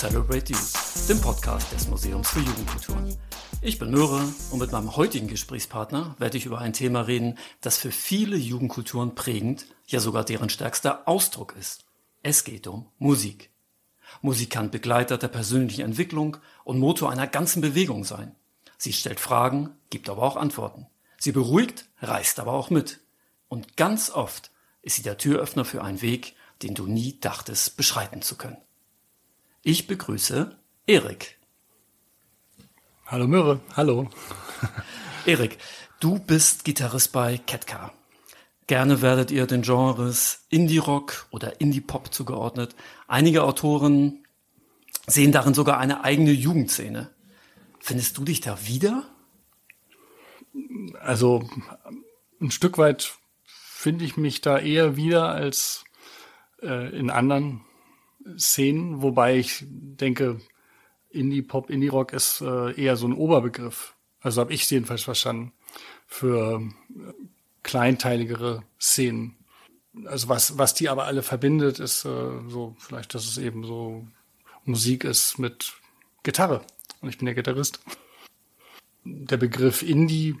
Celebrate Youth, dem Podcast des Museums für Jugendkulturen. Ich bin Möhre und mit meinem heutigen Gesprächspartner werde ich über ein Thema reden, das für viele Jugendkulturen prägend, ja sogar deren stärkster Ausdruck ist. Es geht um Musik. Musik kann Begleiter der persönlichen Entwicklung und Motor einer ganzen Bewegung sein. Sie stellt Fragen, gibt aber auch Antworten. Sie beruhigt, reißt aber auch mit. Und ganz oft ist sie der Türöffner für einen Weg, den du nie dachtest beschreiten zu können. Ich begrüße Erik. Hallo Möhre, hallo. Erik, du bist Gitarrist bei Ketka. Gerne werdet ihr den Genres Indie-Rock oder Indie-Pop zugeordnet. Einige Autoren sehen darin sogar eine eigene Jugendszene. Findest du dich da wieder? Also ein Stück weit finde ich mich da eher wieder als äh, in anderen Szenen, wobei ich denke, Indie-Pop, Indie-Rock ist äh, eher so ein Oberbegriff. Also habe ich jedenfalls verstanden. Für äh, kleinteiligere Szenen. Also was, was die aber alle verbindet, ist äh, so, vielleicht, dass es eben so Musik ist mit Gitarre. Und ich bin der Gitarrist. Der Begriff Indie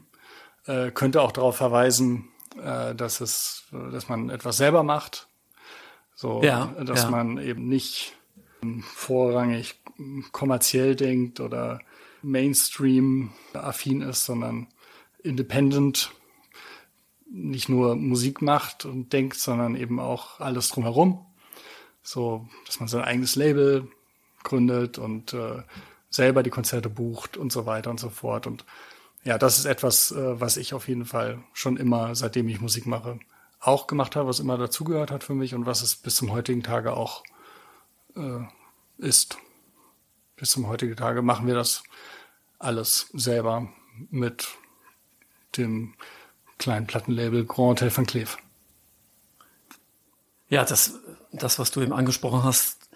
äh, könnte auch darauf verweisen, äh, dass es, dass man etwas selber macht. So, ja, dass ja. man eben nicht vorrangig kommerziell denkt oder Mainstream affin ist, sondern independent nicht nur Musik macht und denkt, sondern eben auch alles drumherum. So, dass man sein eigenes Label gründet und äh, selber die Konzerte bucht und so weiter und so fort. Und ja, das ist etwas, äh, was ich auf jeden Fall schon immer, seitdem ich Musik mache, auch gemacht habe, was immer dazugehört hat für mich und was es bis zum heutigen Tage auch äh, ist. Bis zum heutigen Tage machen wir das alles selber mit dem kleinen Plattenlabel Grand Hotel van Cleef. Ja, das, das, was du eben angesprochen hast,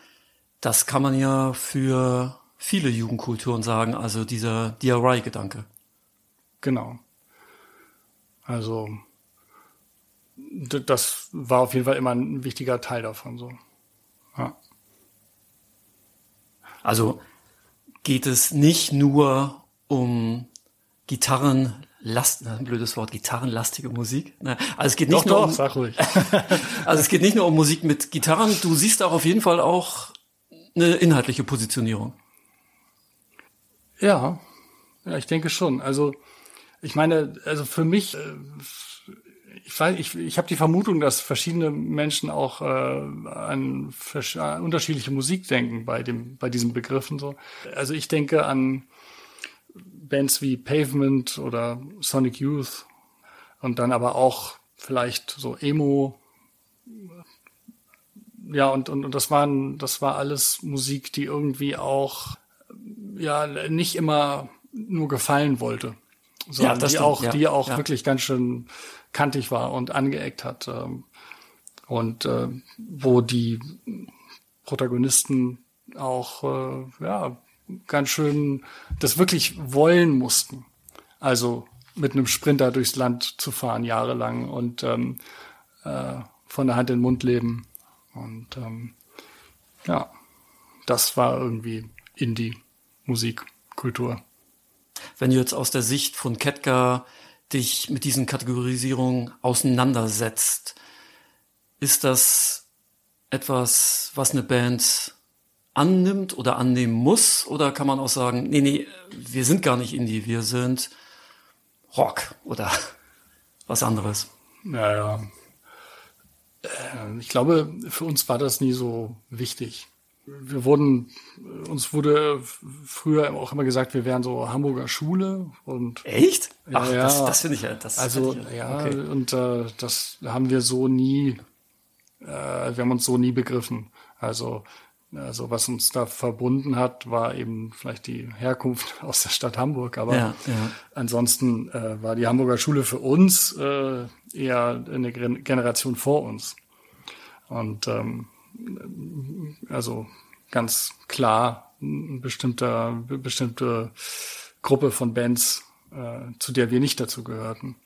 das kann man ja für viele Jugendkulturen sagen, also dieser DIY-Gedanke. Genau. Also das war auf jeden Fall immer ein wichtiger Teil davon. So. Ja. Also geht es nicht nur um Gitarren, Last, ein blödes Wort, gitarrenlastige Musik. Also es geht nicht doch, nur doch, um, sag ruhig. also es geht nicht nur um Musik mit Gitarren. Du siehst auch auf jeden Fall auch eine inhaltliche Positionierung. Ja, ja, ich denke schon. Also ich meine, also für mich, äh, ich weiß, ich, ich habe die Vermutung, dass verschiedene Menschen auch äh, an unterschiedliche Musik denken bei dem, bei diesen Begriffen so. Also ich denke an Bands wie Pavement oder Sonic Youth und dann aber auch vielleicht so Emo. Ja, und, und, und das waren, das war alles Musik, die irgendwie auch, ja, nicht immer nur gefallen wollte, sondern ja, die, stimmt, auch, ja, die auch ja. wirklich ganz schön kantig war und angeeckt hat. Ähm, und äh, wo die Protagonisten auch äh, ja, ganz schön das wirklich wollen mussten. Also mit einem Sprinter durchs Land zu fahren, jahrelang und ähm, äh, von der Hand in den Mund leben. Und ähm, ja, das war irgendwie Indie-Musik, Kultur. Wenn du jetzt aus der Sicht von Ketka dich mit diesen Kategorisierungen auseinandersetzt, ist das etwas, was eine Band annimmt oder annehmen muss? Oder kann man auch sagen, nee, nee, wir sind gar nicht Indie, wir sind Rock oder was anderes? Naja, äh, ich glaube, für uns war das nie so wichtig wir wurden, uns wurde früher auch immer gesagt, wir wären so Hamburger Schule und echt? Ach, ja, das, das finde ich ja. Das also ich, ja, okay. und äh, das haben wir so nie, äh, wir haben uns so nie begriffen. Also also was uns da verbunden hat, war eben vielleicht die Herkunft aus der Stadt Hamburg. Aber ja, ja. ansonsten äh, war die Hamburger Schule für uns äh, eher eine Generation vor uns. Und ähm, also ganz klar eine bestimmter, bestimmte Gruppe von Bands, äh, zu der wir nicht dazu gehörten.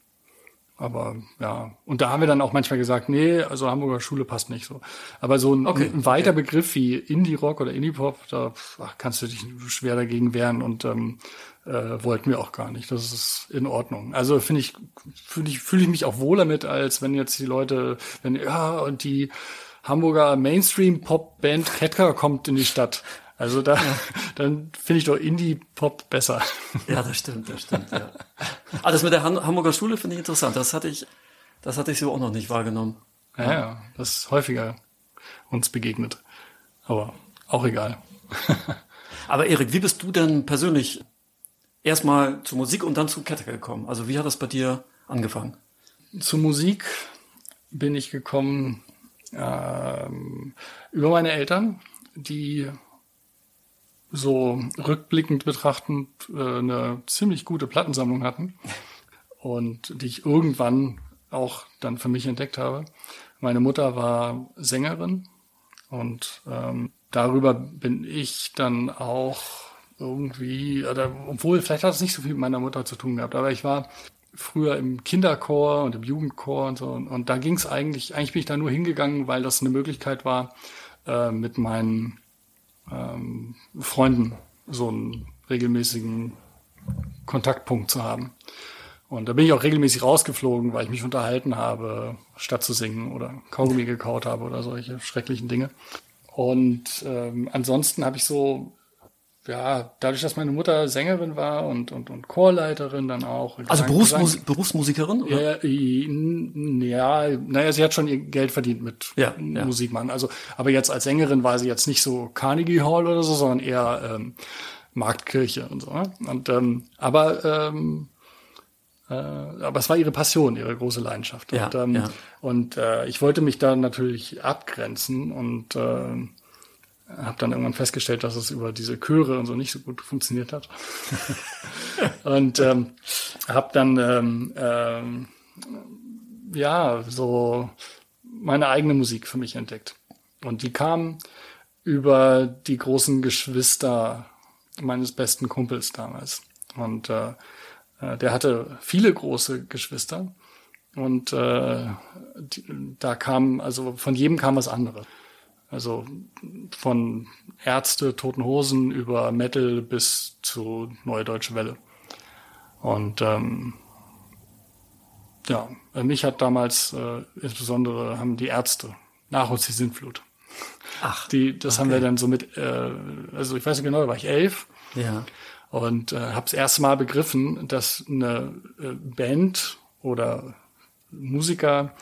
aber ja, und da haben wir dann auch manchmal gesagt, nee, also Hamburger Schule passt nicht so. Aber so ein, Okay, ein weiter Begriff wie Indie-Rock oder Indie-Pop, da ach, kannst du dich schwer dagegen wehren und ähm, äh, wollten wir auch gar nicht. Das ist in Ordnung. Also finde ich, fühle ich, fühle ich mich auch wohler mit, als wenn jetzt die Leute, wenn, ja, und die Hamburger Mainstream-Pop-Band Ketka kommt in die Stadt. Also da, dann finde ich doch Indie-Pop besser. Ja, das stimmt, das stimmt, ja. Ah, das mit der Han Hamburger Schule finde ich interessant. Das hatte ich, das hatte ich so auch noch nicht wahrgenommen. Ja, ja, das ist häufiger uns begegnet. Aber auch egal. Aber Erik, wie bist du denn persönlich erstmal zur Musik und dann zu Kettler gekommen? Also wie hat das bei dir angefangen? Zur Musik bin ich gekommen ähm, über meine Eltern, die so rückblickend betrachtend äh, eine ziemlich gute Plattensammlung hatten und die ich irgendwann auch dann für mich entdeckt habe. Meine Mutter war Sängerin und ähm, darüber bin ich dann auch irgendwie, oder obwohl vielleicht hat es nicht so viel mit meiner Mutter zu tun gehabt, aber ich war früher im Kinderchor und im Jugendchor und so und, und da ging es eigentlich, eigentlich bin ich da nur hingegangen, weil das eine Möglichkeit war, äh, mit meinen ähm, Freunden so einen regelmäßigen Kontaktpunkt zu haben. Und da bin ich auch regelmäßig rausgeflogen, weil ich mich unterhalten habe, statt zu singen oder Kaugummi gekaut habe oder solche schrecklichen Dinge. Und ähm, ansonsten habe ich so, ja, dadurch, dass meine Mutter Sängerin war und, und, und Chorleiterin dann auch. Also Gesang- Berufsmus Gesang- Berufsmusikerin? Oder? ja, ja, ja, naja, sie hat schon ihr Geld verdient mit Ja, ja. Musik machen. Also, aber jetzt als Sängerin war sie jetzt nicht so Carnegie Hall oder so, sondern eher ähm, Marktkirche und so. ne? Und ähm, aber ähm, äh, aber es war ihre Passion, ihre große Leidenschaft. Ja, und ähm, ja. und äh, ich wollte mich da natürlich abgrenzen und äh, habe dann irgendwann festgestellt, dass es über diese Chöre und so nicht so gut funktioniert hat. und ähm, habe dann ähm, ähm, ja so meine eigene Musik für mich entdeckt. Und die kam über die großen Geschwister meines besten Kumpels damals. Und äh, äh, der hatte viele große Geschwister. Und äh, die, da kam, also von jedem kam was anderes. Also von Ärzte, Toten Hosen über Metal bis zu Neue Deutsche Welle. Und ähm, ja, mich hat damals äh, insbesondere haben die Ärzte nach uns die Sintflut. Ach, Die, das haben wir dann so mit, äh, also ich weiß nicht genau, da war ich elf ja. und äh, habe das erste Mal begriffen, dass eine äh, Band oder Musiker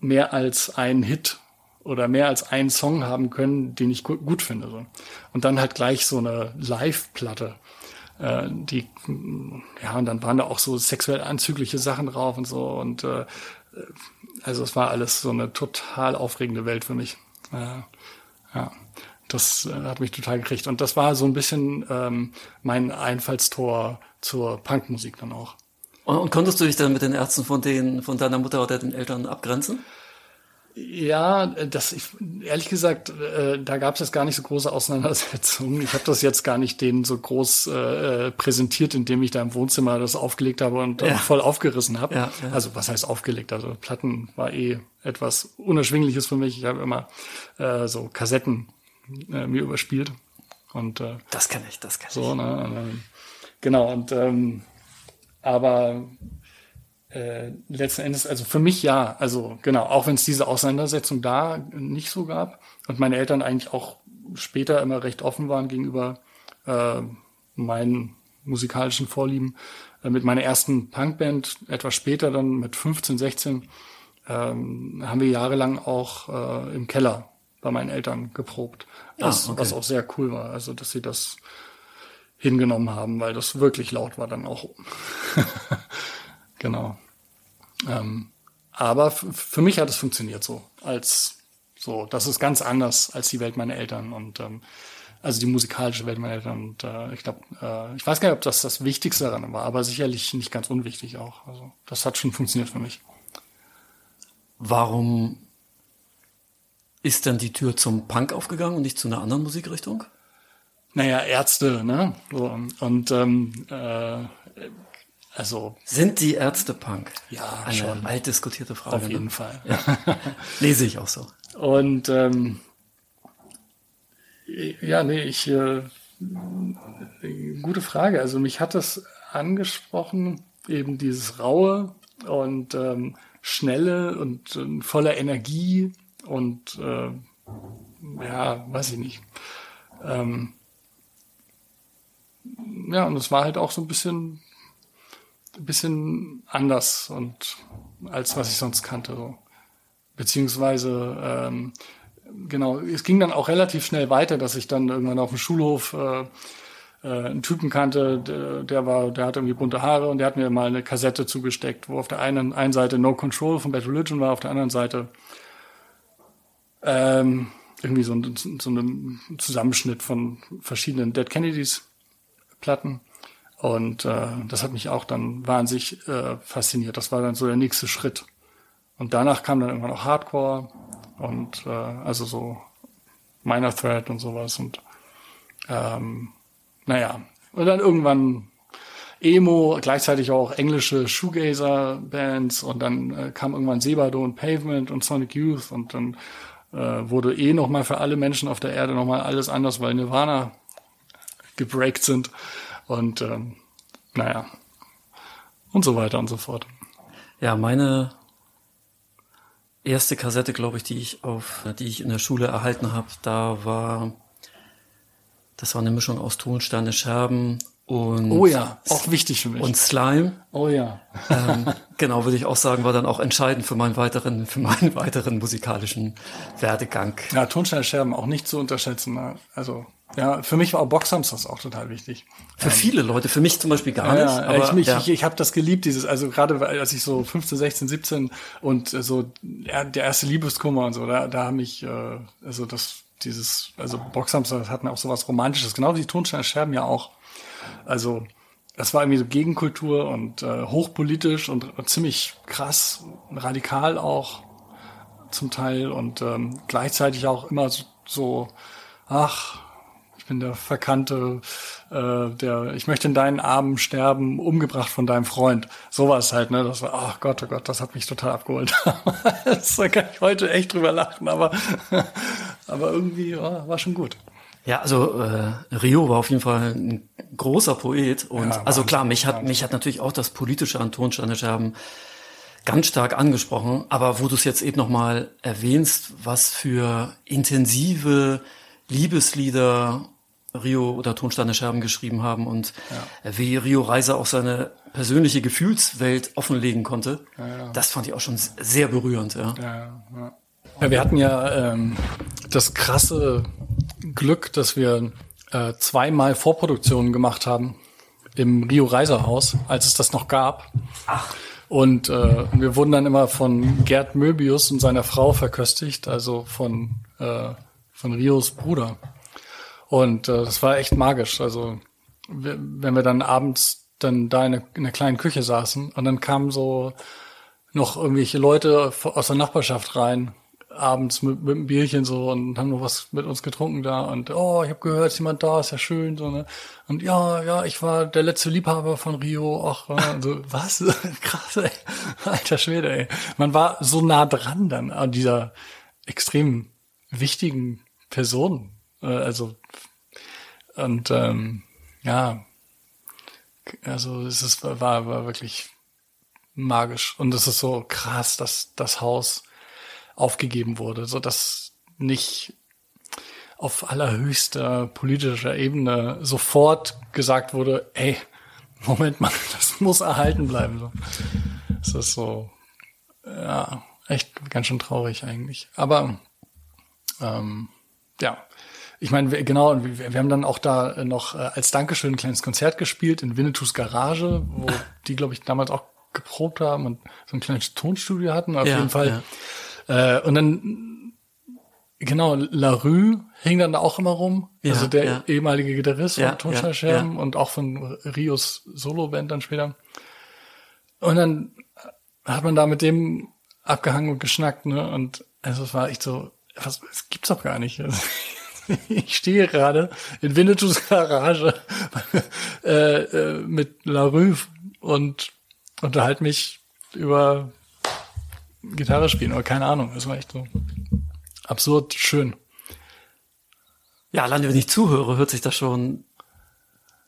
mehr als einen Hit oder mehr als einen Song haben können, den ich gu gut finde. So. Und dann halt gleich so eine Live-Platte. Äh, die, ja, und dann waren da auch so sexuell anzügliche Sachen drauf und so. Und äh, also es war alles so eine total aufregende Welt für mich. Äh, ja, das äh, hat mich total gekriegt. Und das war so ein bisschen ähm, mein Einfallstor zur Punkmusik dann auch. Und, und konntest du dich dann mit den Ärzten von denen, von deiner Mutter oder den Eltern abgrenzen? Ja, das ich, ehrlich gesagt, äh, da gab es jetzt gar nicht so große Auseinandersetzungen. Ich habe das jetzt gar nicht denen so groß äh, präsentiert, indem ich da im Wohnzimmer das aufgelegt habe und Ja. voll aufgerissen habe. Ja, ja. Also was heißt aufgelegt? Also Platten war eh etwas Unerschwingliches für mich. Ich habe immer äh, so Kassetten äh, mir überspielt und äh, Das kenne ich, das kenne so, ne? Und, ähm, genau, und ähm, aber äh, letzten Endes, also für mich ja, also genau, auch wenn es diese Auseinandersetzung da nicht so gab und meine Eltern eigentlich auch später immer recht offen waren gegenüber äh, meinen musikalischen Vorlieben. Äh, mit meiner ersten Punkband, etwas später dann mit 15, 16, ähm, haben wir jahrelang auch äh, im Keller bei meinen Eltern geprobt, was, Ah, okay. was auch sehr cool war, also dass sie das hingenommen haben, weil das wirklich laut war dann auch. genau. Ähm, aber für mich hat es funktioniert so, als so, das ist ganz anders als die Welt meiner Eltern und ähm, also die musikalische Welt meiner Eltern. Und äh, ich glaube, äh, ich weiß gar nicht, ob das das Wichtigste daran war, aber sicherlich nicht ganz unwichtig auch. Also das hat schon funktioniert für mich. Warum ist dann die Tür zum Punk aufgegangen und nicht zu einer anderen Musikrichtung? Naja, Ärzte, ne? So, und ähm, äh, Also sind die Ärzte Punk? Ja, eine schon. alt diskutierte Frage. Auf jeden ne? Fall. Ja. Lese ich auch so. Und ähm, ja, nee, ich äh, gute Frage. Also mich hat das angesprochen, eben dieses raue und ähm, schnelle und äh, voller Energie und äh, ja, weiß ich nicht. Ähm, ja, und es war halt auch so ein bisschen, ein bisschen anders und als was ich sonst kannte. So. Beziehungsweise, ähm, genau, es ging dann auch relativ schnell weiter, dass ich dann irgendwann auf dem Schulhof äh, äh, einen Typen kannte, der, der war, der hatte irgendwie bunte Haare und der hat mir mal eine Kassette zugesteckt, wo auf der einen, einen Seite No Control von Bad Religion war, auf der anderen Seite ähm, irgendwie so ein, so ein Zusammenschnitt von verschiedenen Dead Kennedys Platten. Und äh, das hat mich auch dann wahnsinnig äh, fasziniert. Das war dann so der nächste Schritt. Und danach kam dann irgendwann auch Hardcore und äh, also so Minor Threat und sowas. Und ähm, naja, und dann irgendwann Emo, gleichzeitig auch englische Shoegazer-Bands und dann äh, kam irgendwann Sebado und Pavement und Sonic Youth und dann äh, wurde eh nochmal für alle Menschen auf der Erde nochmal alles anders, weil Nirvana gebreakt sind und ähm, naja und so weiter und so fort. Ja, meine erste Kassette, glaube ich, die ich auf, die ich in der Schule erhalten habe, da war, das war eine Mischung aus Tonsteine, Scherben und oh ja, auch wichtig für mich und Slime. Oh ja, ähm, genau würde ich auch sagen, war dann auch entscheidend für meinen weiteren, für meinen weiteren musikalischen Werdegang. Ja, Tonsteine, Scherben auch nicht zu unterschätzen. Ne? Also ja, für mich war auch Boxhamsters auch total wichtig. Für ähm, viele Leute, für mich zum Beispiel gar nicht. Ja, aber, ich mich, ja. ich, ich habe das geliebt, dieses, also gerade als ich so 15, 16, 17 und äh, so ja, der erste Liebeskummer und so, da, da haben mich, äh, also das, dieses, also Boxhamsters hatten auch sowas Romantisches, genau wie die Tonsteine Scherben ja auch. Also das war irgendwie so Gegenkultur und äh, hochpolitisch und, und ziemlich krass, radikal auch zum Teil und ähm, gleichzeitig auch immer so, so ach, ich bin der Verkannte, äh, der, ich möchte in deinen Armen sterben, umgebracht von deinem Freund. Sowas halt, ne? Das war, ach Gott, oh Gott, das hat mich total abgeholt. da kann ich heute echt drüber lachen, aber, aber irgendwie oh, war schon gut. Ja, also äh, Rio war auf jeden Fall ein großer Poet und ja, also klar, mich hat mich hat natürlich auch das politische an Tonsteine Scherben ganz stark angesprochen, aber wo du es jetzt eben nochmal erwähnst, was für intensive Liebeslieder Rio oder Tonsteine Scherben geschrieben haben und ja. wie Rio Reiser auch seine persönliche Gefühlswelt offenlegen konnte. Ja, ja. Das fand ich auch schon sehr berührend. Ja, ja, ja. wir hatten ja ähm, das krasse Glück, dass wir äh, zweimal Vorproduktionen gemacht haben im Rio Reiser Haus, als es das noch gab. Ach. Und äh, wir wurden dann immer von Gerd Möbius und seiner Frau verköstigt, also von, äh, von Rios Bruder. Und äh, das war echt magisch. Also wenn wir dann abends dann da in der, in der kleinen Küche saßen und dann kamen so noch irgendwelche Leute aus der Nachbarschaft rein, abends mit, mit einem Bierchen so und haben noch was mit uns getrunken da und oh, ich habe gehört, ist jemand da, ist ja schön so ne und ja, ja, ich war der letzte Liebhaber von Rio, ach so was krass, ey. alter Schwede, ey. Man war so nah dran dann an dieser extrem wichtigen Person, äh, also und ähm, ja, also es ist, war, war wirklich magisch. Und es ist so krass, dass das Haus aufgegeben wurde, so dass nicht auf allerhöchster politischer Ebene sofort gesagt wurde, ey, Moment mal, das muss erhalten bleiben. Es ist so, ja, echt ganz schön traurig eigentlich. Aber ähm, ja, ich meine, genau, wir, wir haben dann auch da noch äh, als Dankeschön ein kleines Konzert gespielt in Winnetous Garage, wo die, glaube ich, damals auch geprobt haben und so ein kleines Tonstudio hatten. Auf ja, jeden Fall. Ja. Äh, und dann, genau, La Rue hing dann da auch immer rum. Ja, also der ehemalige Gitarrist von Tonstein und auch von Rios Solo-Band dann später. Und dann hat man da mit dem abgehangen und geschnackt, ne? Und also es war echt so, was, das gibt's doch gar nicht. ich stehe gerade in Winnetous Garage äh, äh, mit La Rue und unterhalte mich über Gitarre spielen oder keine Ahnung. Das war echt so absurd schön. Ja, alleine wenn ich zuhöre, hört sich das schon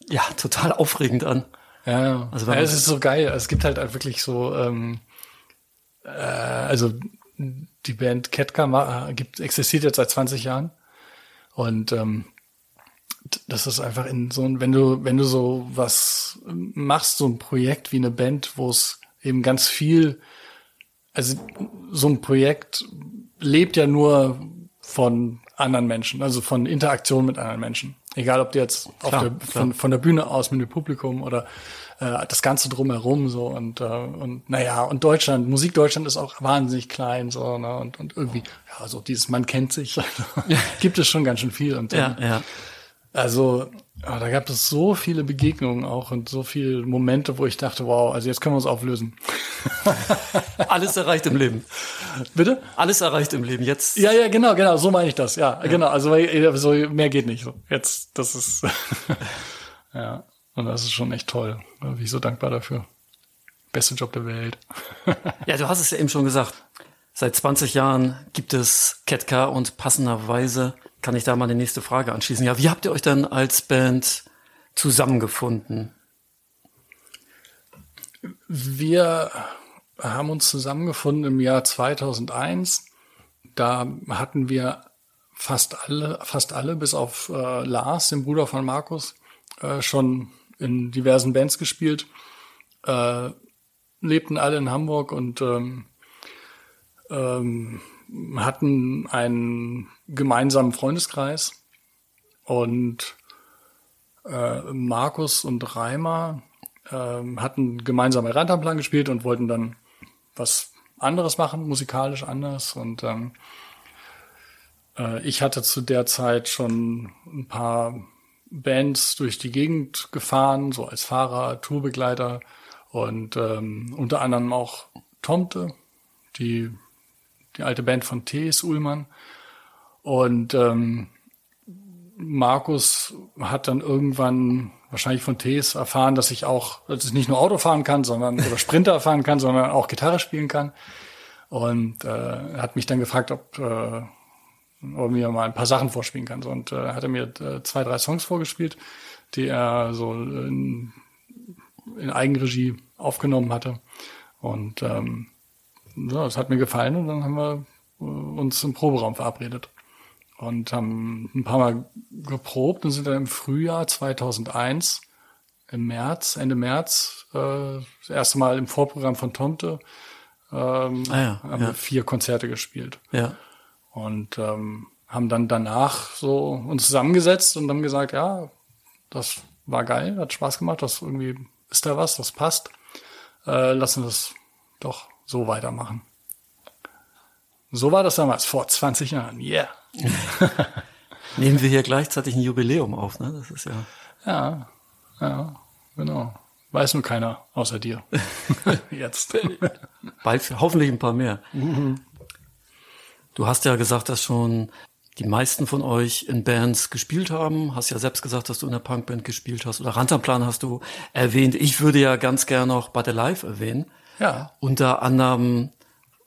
ja total aufregend an. Ja, also ja, es ist so geil. Es gibt halt wirklich so, ähm, äh, also die Band Ketka gibt, existiert jetzt seit 20 Jahren und ähm, das ist einfach in so wenn du wenn du so was machst so ein Projekt wie eine Band wo es eben ganz viel also so ein Projekt lebt ja nur von anderen Menschen also von Interaktion mit anderen Menschen egal ob du jetzt klar, der, von, von der Bühne aus mit dem Publikum oder äh, das Ganze drumherum so und äh, und naja und Deutschland Musik Deutschland ist auch wahnsinnig klein so ne und und irgendwie ja so dieses man kennt sich. Gibt es schon ganz schön viel und ja, ja. Also, oh, da gab es so viele Begegnungen auch und so viele Momente, wo ich dachte, wow, also jetzt können wir uns auflösen. Alles erreicht im Leben. Bitte? Alles erreicht im Leben. Jetzt. Ja, ja, genau, genau, so meine ich das. Ja, ja. genau. Also so mehr geht nicht. So. Jetzt, das ist ja, und das ist schon echt toll. Da bin ich so dankbar dafür. Beste Job der Welt. ja, du hast es ja eben schon gesagt. Seit 20 Jahren gibt es Ketka und passenderweise kann ich da mal die nächste Frage anschließen. Ja, wie habt ihr euch dann als Band zusammengefunden? Wir haben uns zusammengefunden im Jahr 2001. Da hatten wir fast alle, fast alle, bis auf äh, Lars, den Bruder von Markus, äh, schon in diversen Bands gespielt, äh, lebten alle in Hamburg und ähm, ähm, hatten einen gemeinsamen Freundeskreis und äh, Markus und Reimer äh, hatten gemeinsam Rantanplan gespielt und wollten dann was anderes machen, musikalisch anders und ähm, äh, ich hatte zu der Zeit schon ein paar Bands durch die Gegend gefahren, so als Fahrer, Tourbegleiter und ähm, unter anderem auch Tomte, die die alte Band von T.S. Ullmann. Und ähm, Markus hat dann irgendwann wahrscheinlich von T.S. erfahren, dass ich auch, dass ich nicht nur Auto fahren kann, sondern oder Sprinter fahren kann, sondern auch Gitarre spielen kann. Und äh, hat mich dann gefragt, ob, äh, ob mir mal ein paar Sachen vorspielen kann. Und äh, hat er mir äh, zwei, drei Songs vorgespielt, die er so in, in Eigenregie aufgenommen hatte. Und ähm, ja, es hat mir gefallen und dann haben wir äh, uns im Proberaum verabredet und haben ein paar Mal geprobt und sind dann im Frühjahr 2001 im März, Ende März, äh, das erste Mal im Vorprogramm von Tomte ähm, ah ja, haben ja. wir vier Konzerte gespielt. Ja. Und ähm, haben dann danach so uns zusammengesetzt und haben gesagt, ja, das war geil, hat Spaß gemacht, das irgendwie ist da was, das passt. Äh, lassen wir das doch so weitermachen. So war das damals, vor 20 Jahren. Yeah. Nehmen wir hier gleichzeitig ein Jubiläum auf, ne? Das ist ja. Ja, ja, genau. Weiß nur keiner außer dir. Jetzt. Bald hoffentlich ein paar mehr. Mhm. Du hast ja gesagt, dass schon die meisten von euch in Bands gespielt haben. Hast ja selbst gesagt, dass du in der Punkband gespielt hast. Oder Rantanplan hast du erwähnt. Ich würde ja ganz gerne noch But Alive erwähnen. Ja. Unter anderem,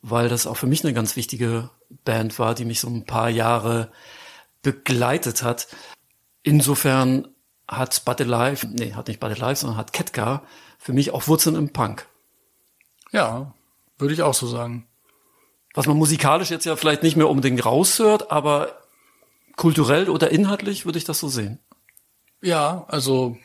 weil das auch für mich eine ganz wichtige Band war, die mich so ein paar Jahre begleitet hat. Insofern hat Bud Alive, nee, hat nicht Bud Alive, sondern hat Ketka für mich auch Wurzeln im Punk. Ja, würde ich auch so sagen. Was man musikalisch jetzt ja vielleicht nicht mehr unbedingt raushört, aber kulturell oder inhaltlich würde ich das so sehen. Ja, also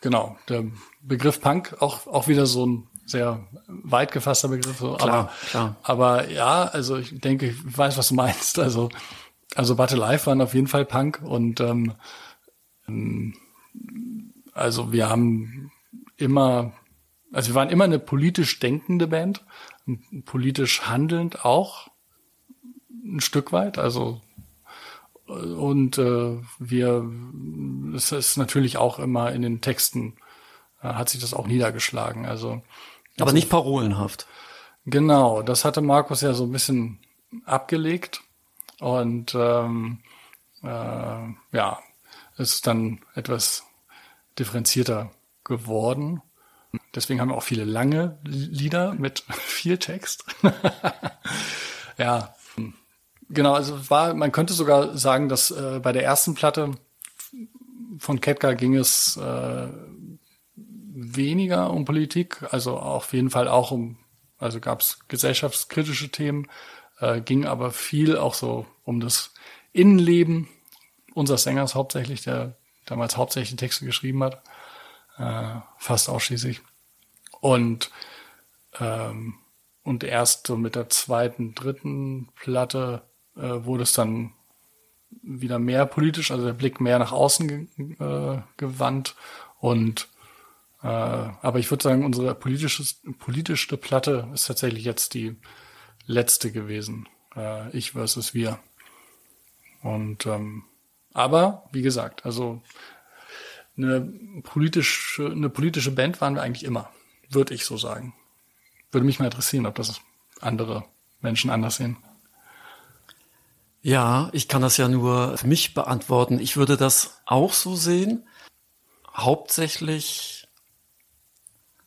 genau, der Begriff Punk auch auch wieder so ein sehr weit gefasster Begriff. So. Klar, aber, klar. Aber ja, also ich denke, ich weiß, was du meinst. Also, also Battle Life waren auf jeden Fall Punk und ähm, also wir haben immer, also wir waren immer eine politisch denkende Band, politisch handelnd auch ein Stück weit. Also und äh, wir, es ist natürlich auch immer in den Texten äh, hat sich das auch niedergeschlagen. Also aber nicht parolenhaft. Genau, das hatte Markus ja so ein bisschen abgelegt und ähm, äh, ja, ist dann etwas differenzierter geworden. Deswegen haben wir auch viele lange Lieder mit viel Text. ja, genau. Also war, man könnte sogar sagen, dass äh, bei der ersten Platte von Ketka ging es äh, weniger um Politik, also auf jeden Fall auch um, also gab es gesellschaftskritische Themen, äh, ging aber viel auch so um das Innenleben unseres Sängers hauptsächlich, der damals hauptsächlich Texte geschrieben hat, äh, fast ausschließlich. Und ähm, und erst so mit der zweiten, dritten Platte äh, wurde es dann wieder mehr politisch, also der Blick mehr nach außen ge äh, gewandt und äh, aber ich würde sagen, unsere politische, politischste Platte ist tatsächlich jetzt die letzte gewesen. Äh, ich versus wir. Und ähm, aber wie gesagt, also eine politische, eine politische Band waren wir eigentlich immer, würde ich so sagen. Würde mich mal interessieren, ob das andere Menschen anders sehen. Ja, ich kann das ja nur für mich beantworten. Ich würde das auch so sehen. Hauptsächlich,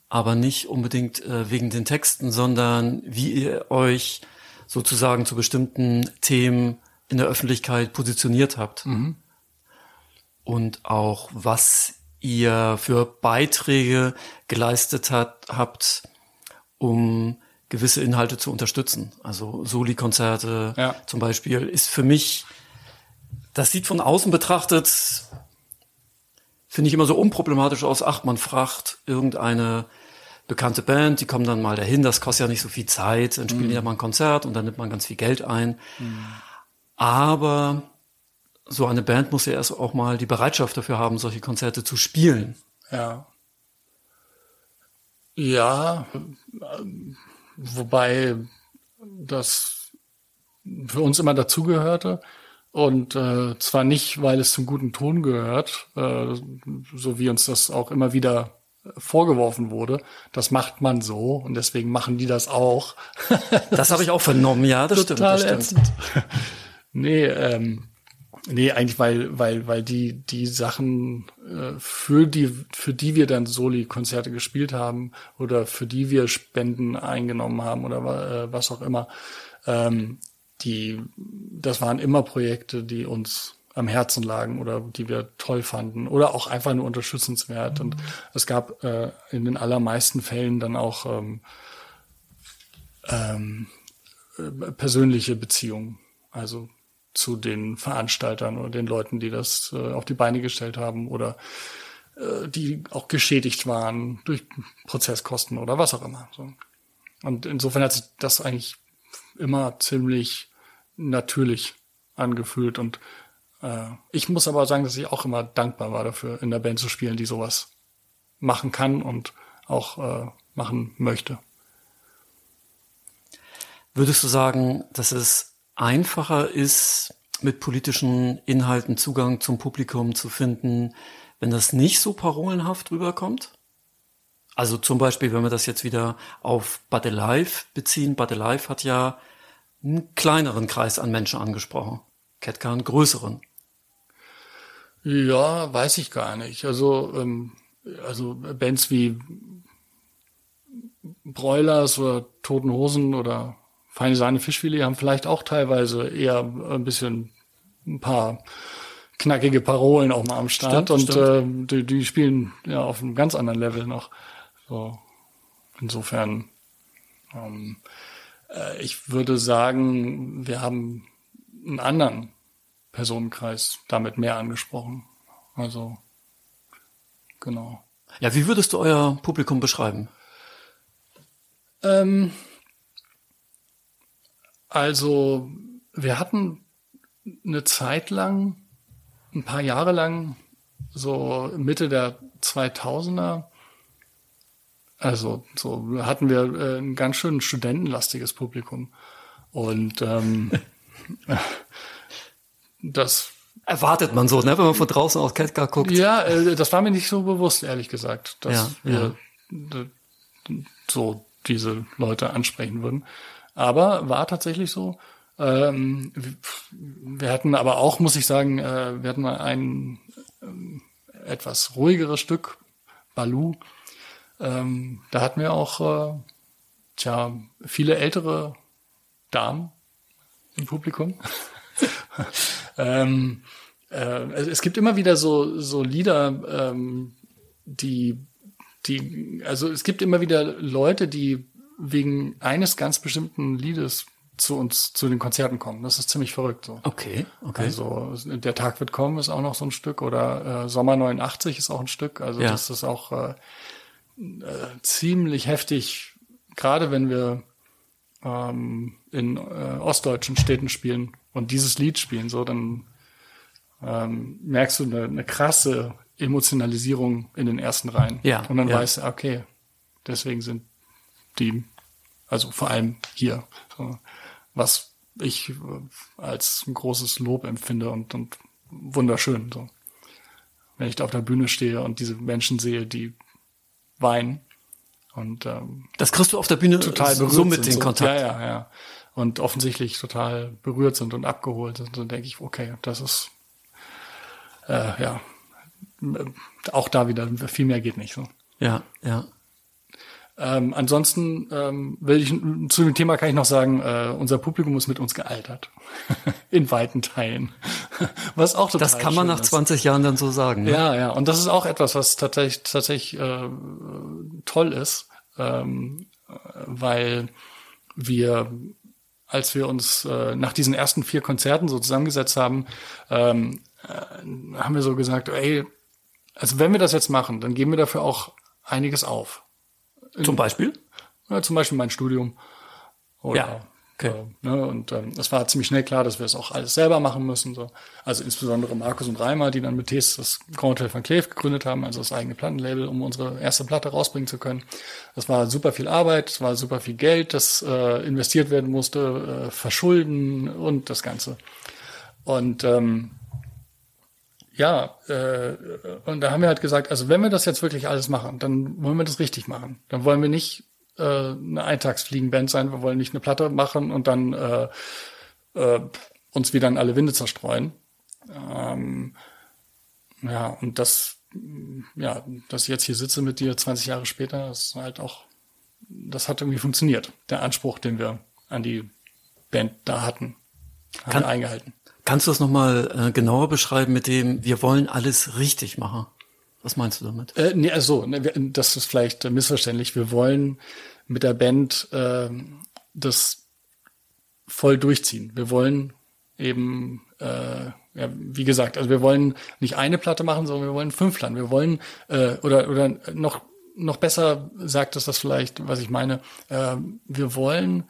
aber nicht unbedingt äh, wegen den Texten, sondern wie ihr euch sozusagen zu bestimmten Themen in der Öffentlichkeit positioniert habt. Mhm. Und auch was ihr für Beiträge geleistet hat, habt, um gewisse Inhalte zu unterstützen. Also Soli-Konzerte ja. zum Beispiel ist für mich, das sieht von außen betrachtet, finde ich immer so unproblematisch aus. Ach, man fragt irgendeine bekannte Band, die kommen dann mal dahin, das kostet ja nicht so viel Zeit, dann spielen mhm. die ja mal ein Konzert und dann nimmt man ganz viel Geld ein. Mhm. Aber so eine Band muss ja erst auch mal die Bereitschaft dafür haben, solche Konzerte zu spielen. Ja. Ja, wobei das für uns immer dazugehörte. Und äh, zwar nicht, weil es zum guten Ton gehört, äh, so wie uns das auch immer wieder vorgeworfen wurde. Das macht man so und deswegen machen die das auch. das habe ich auch vernommen, ja, das Total stimmt. Das stimmt. nee, ähm, Nee, eigentlich weil weil weil die die Sachen äh, für die für die wir dann Soli Konzerte gespielt haben oder für die wir Spenden eingenommen haben oder äh, was auch immer ähm, die das waren immer Projekte, die uns am Herzen lagen oder die wir toll fanden oder auch einfach nur unterstützenswert und es gab äh, in den allermeisten Fällen dann auch ähm, ähm, äh, persönliche Beziehungen. Also zu den Veranstaltern oder den Leuten, die das äh, auf die Beine gestellt haben oder äh, die auch geschädigt waren durch Prozesskosten oder was auch immer. So. Und insofern hat sich das eigentlich immer ziemlich natürlich angefühlt und ich muss aber sagen, dass ich auch immer dankbar war dafür, in der Band zu spielen, die sowas machen kann und auch äh, machen möchte. Würdest du sagen, dass es einfacher ist, mit politischen Inhalten Zugang zum Publikum zu finden, wenn das nicht so parolenhaft rüberkommt? Also zum Beispiel, wenn wir das jetzt wieder auf But Alive beziehen. But Alive hat ja einen kleineren Kreis an Menschen angesprochen. Ketka einen größeren. Ja, weiß ich gar nicht. Also, ähm, also Bands wie Broilers oder Toten Hosen oder feine Sahne Fischfilet haben vielleicht auch teilweise eher ein bisschen ein paar knackige Parolen auch mal am Start stimmt, und stimmt. Äh, die, die spielen ja auf einem ganz anderen Level noch. So insofern ähm, äh, ich würde sagen, wir haben einen anderen Personenkreis damit mehr angesprochen. Also genau. Ja, wie würdest du euer Publikum beschreiben? Ähm, also, wir hatten eine Zeit lang, ein paar Jahre lang, so Mitte der 2000er, also so hatten wir äh, ein ganz schön studentenlastiges Publikum. Und ähm, das erwartet man so, ne, wenn man von draußen aus Ketka guckt. Ja, äh, das war mir nicht so bewusst, ehrlich gesagt, dass ja, wir ja. so diese Leute ansprechen würden. Aber war tatsächlich so. Ähm, wir hatten aber auch, muss ich sagen, äh, wir hatten mal ein äh, etwas ruhigeres Stück, Balu, ähm, da hatten wir auch äh, tja, viele ältere Damen im Publikum. ähm, äh, es gibt immer wieder so, so Lieder, ähm, die, die, also es gibt immer wieder Leute, die wegen eines ganz bestimmten Liedes zu uns, zu den Konzerten kommen. Das ist ziemlich verrückt so. Okay, okay. Also der Tag wird kommen ist auch noch so ein Stück oder äh, Sommer 89 ist auch ein Stück. Also ja. das ist auch äh, äh, ziemlich heftig, gerade wenn wir ähm, in äh, ostdeutschen Städten spielen und dieses Lied spielen, so dann ähm, merkst du eine, eine krasse Emotionalisierung in den ersten Reihen. Ja. Und dann ja. weißt du, okay, deswegen sind die, also vor allem hier, so, was ich äh, als ein großes Lob empfinde und, und wunderschön. So. Wenn ich da auf der Bühne stehe und diese Menschen sehe, die weinen. Und ähm, das kriegst du auf der Bühne total berührt so mit den Kontakt. Ja, ja, ja. Und offensichtlich total berührt sind und abgeholt sind. Und dann denke ich, okay, das ist äh, ja auch da wieder viel mehr geht nicht so. Ja, ja. Ähm, ansonsten ähm, will ich zu dem Thema kann ich noch sagen, äh, unser Publikum ist mit uns gealtert. In weiten Teilen. was auch total Das kann man nach ist. 20 Jahren dann so sagen. Ne? Ja, ja. Und das ist auch etwas, was tatsächlich, tatsächlich äh, toll ist, ähm, weil wir, als wir uns äh, nach diesen ersten vier Konzerten so zusammengesetzt haben, ähm, äh, haben wir so gesagt, ey, also wenn wir das jetzt machen, dann geben wir dafür auch einiges auf. Zum Beispiel? Ja, zum Beispiel mein Studium. Oder, Ja, okay. äh, ne, und ähm, es war ziemlich schnell klar, dass wir es auch alles selber machen müssen. So. Also insbesondere Markus und Reimer, die dann mit Tees das Grand Hotel van Cleef gegründet haben, also das eigene Plattenlabel, um unsere erste Platte rausbringen zu können. Das war super viel Arbeit, es war super viel Geld, das äh, investiert werden musste, äh, Verschulden und das Ganze. Und ähm, ja, äh, und da haben wir halt gesagt, also wenn wir das jetzt wirklich alles machen, dann wollen wir das richtig machen. Dann wollen wir nicht äh, eine Eintagsfliegenband sein, wir wollen nicht eine Platte machen und dann äh, äh, uns wieder in alle Winde zerstreuen. Ähm, ja, und das, ja, dass ich jetzt hier sitze mit dir 20 Jahre später, ist halt auch, das hat irgendwie funktioniert. Der Anspruch, den wir an die Band da hatten, haben Kann- wir eingehalten. Kannst du das nochmal äh, genauer beschreiben mit dem, wir wollen alles richtig machen? Was meinst du damit? Äh, nee, also, ne, das ist vielleicht äh, missverständlich. Wir wollen mit der Band ähm, das voll durchziehen. Wir wollen eben, äh, ja, wie gesagt, also wir wollen nicht eine Platte machen, sondern wir wollen fünf Platten. Wir wollen, äh, oder, oder noch, noch besser sagt es das vielleicht, was ich meine, äh, wir wollen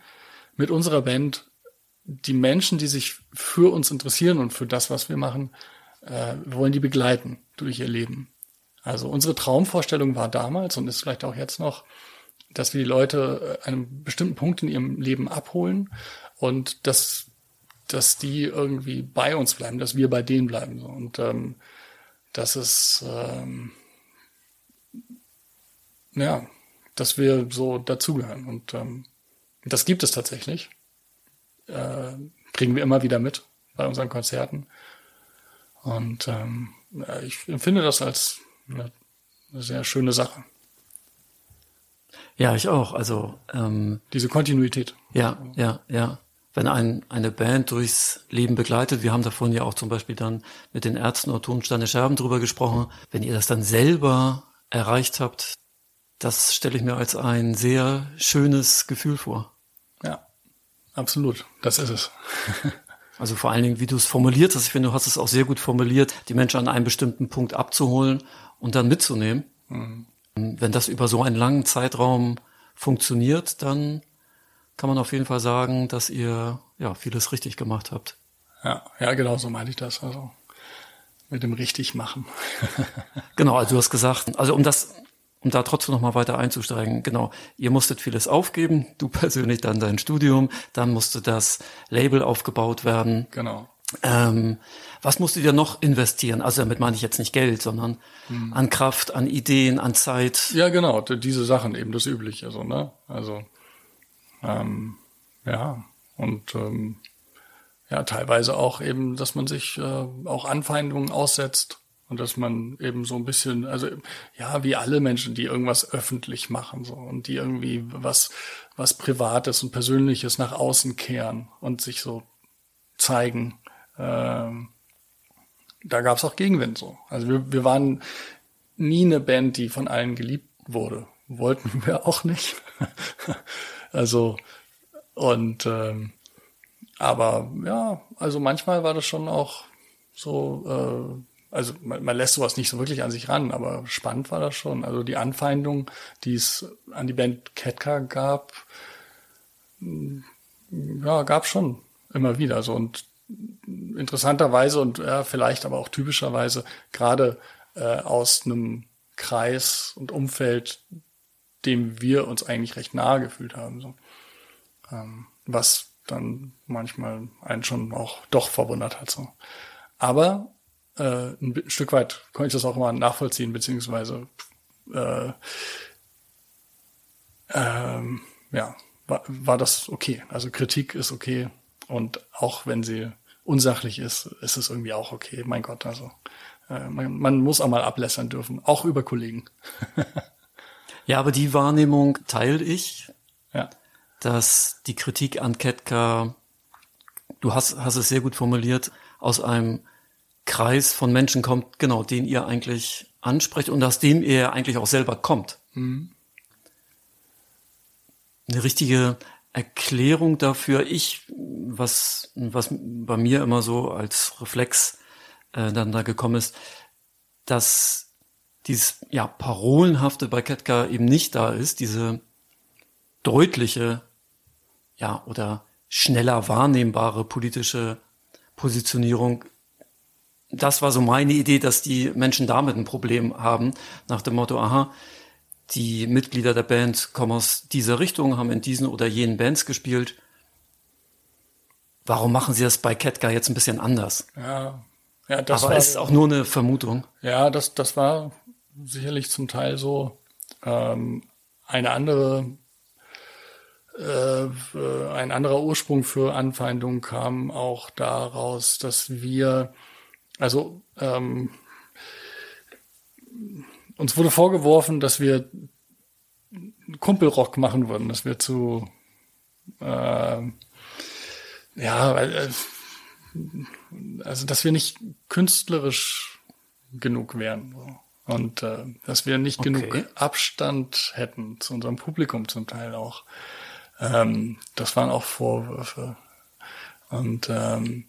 mit unserer Band die Menschen, die sich für uns interessieren und für das, was wir machen, äh, wir wollen die begleiten durch ihr Leben. Also unsere Traumvorstellung war damals und ist vielleicht auch jetzt noch, dass wir die Leute äh, einen bestimmten Punkt in ihrem Leben abholen und dass, dass die irgendwie bei uns bleiben, dass wir bei denen bleiben. Und ähm, das ist ähm, ja, dass wir so dazugehören. Und ähm, das gibt es tatsächlich. Äh, kriegen wir immer wieder mit bei unseren Konzerten. Und ähm, ja, ich empfinde das als eine, eine sehr schöne Sache. Ja, ich auch. Also ähm, Diese Kontinuität. ja, ja, ja. Wenn ein, eine Band durchs Leben begleitet, wir haben davon ja auch zum Beispiel dann mit den Ärzten oder Tonsteine Scherben drüber gesprochen, wenn ihr das dann selber erreicht habt, das stelle ich mir als ein sehr schönes Gefühl vor. Ja, absolut. Das ist es. Also vor allen Dingen, wie du es formuliert hast, ich finde, du hast es auch sehr gut formuliert, die Menschen an einem bestimmten Punkt abzuholen und dann mitzunehmen. Wenn das über so einen langen Zeitraum funktioniert, dann kann man auf jeden Fall sagen, dass ihr ja vieles richtig gemacht habt. Ja, ja, genau so meine ich das. Also mit dem richtig machen. Genau, also du hast gesagt, also um das, um da trotzdem noch mal weiter einzusteigen, genau, ihr musstet vieles aufgeben, du persönlich dann dein Studium, dann musste das Label aufgebaut werden. genau. Ähm, was musstet ihr noch investieren? Also damit meine ich jetzt nicht Geld, sondern an Kraft, an Ideen, an Zeit. Ja, genau. Diese Sachen eben das Übliche, so ne. Also ähm, ja und ähm, ja teilweise auch eben, dass man sich äh, auch Anfeindungen aussetzt. Und dass man eben so ein bisschen, also ja, wie alle Menschen, die irgendwas öffentlich machen so und die irgendwie was, was Privates und Persönliches nach außen kehren und sich so zeigen. Ähm, da gab es auch Gegenwind so. Also wir, wir waren nie eine Band, die von allen geliebt wurde. Wollten wir auch nicht. also und ähm, aber ja, also manchmal war das schon auch so, äh, also man, man lässt sowas nicht so wirklich an sich ran, aber spannend war das schon. Also die Anfeindung, die es an die Band Ketka gab, mm, ja, gab schon immer wieder. So und interessanterweise und ja, vielleicht aber auch typischerweise gerade äh, aus einem Kreis und Umfeld, dem wir uns eigentlich recht nahe gefühlt haben. So. Ähm, was dann manchmal einen schon auch doch verwundert hat. So. Aber äh, ein Stück weit konnte ich das auch immer nachvollziehen, beziehungsweise äh, ähm, ja, war, war das okay. Also Kritik ist okay und auch wenn sie unsachlich ist, ist es irgendwie auch okay. Mein Gott, also äh, man, man muss auch mal ablässern dürfen, auch über Kollegen. ja, aber die Wahrnehmung teile ich. Ja. Dass die Kritik an Ketka, du hast, hast es sehr gut formuliert, aus einem Kreis von Menschen kommt, genau, den ihr eigentlich ansprecht und aus dem ihr eigentlich auch selber kommt. Mhm. Eine richtige Erklärung dafür, ich, was, was bei mir immer so als Reflex äh, dann da gekommen ist, dass dieses ja parolenhafte bei Ketka eben nicht da ist, diese deutliche ja oder schneller wahrnehmbare politische Positionierung. Das war so meine Idee, dass die Menschen damit ein Problem haben, nach dem Motto, aha, die Mitglieder der Band kommen aus dieser Richtung, haben in diesen oder jenen Bands gespielt. Warum machen sie das bei Ketka jetzt ein bisschen anders? Ja, ja, das Aber war, ist auch nur eine Vermutung. Ja, das, das war sicherlich zum Teil so. Ähm, eine andere, äh, ein anderer Ursprung für Anfeindungen kam auch daraus, dass wir, also ähm, uns wurde vorgeworfen, dass wir Kumpelrock machen würden, dass wir zu äh, ja, weil äh, also dass wir nicht künstlerisch genug wären so. und äh, dass wir nicht okay. genug Abstand hätten zu unserem Publikum zum Teil auch. Ähm, das waren auch Vorwürfe. Und ähm,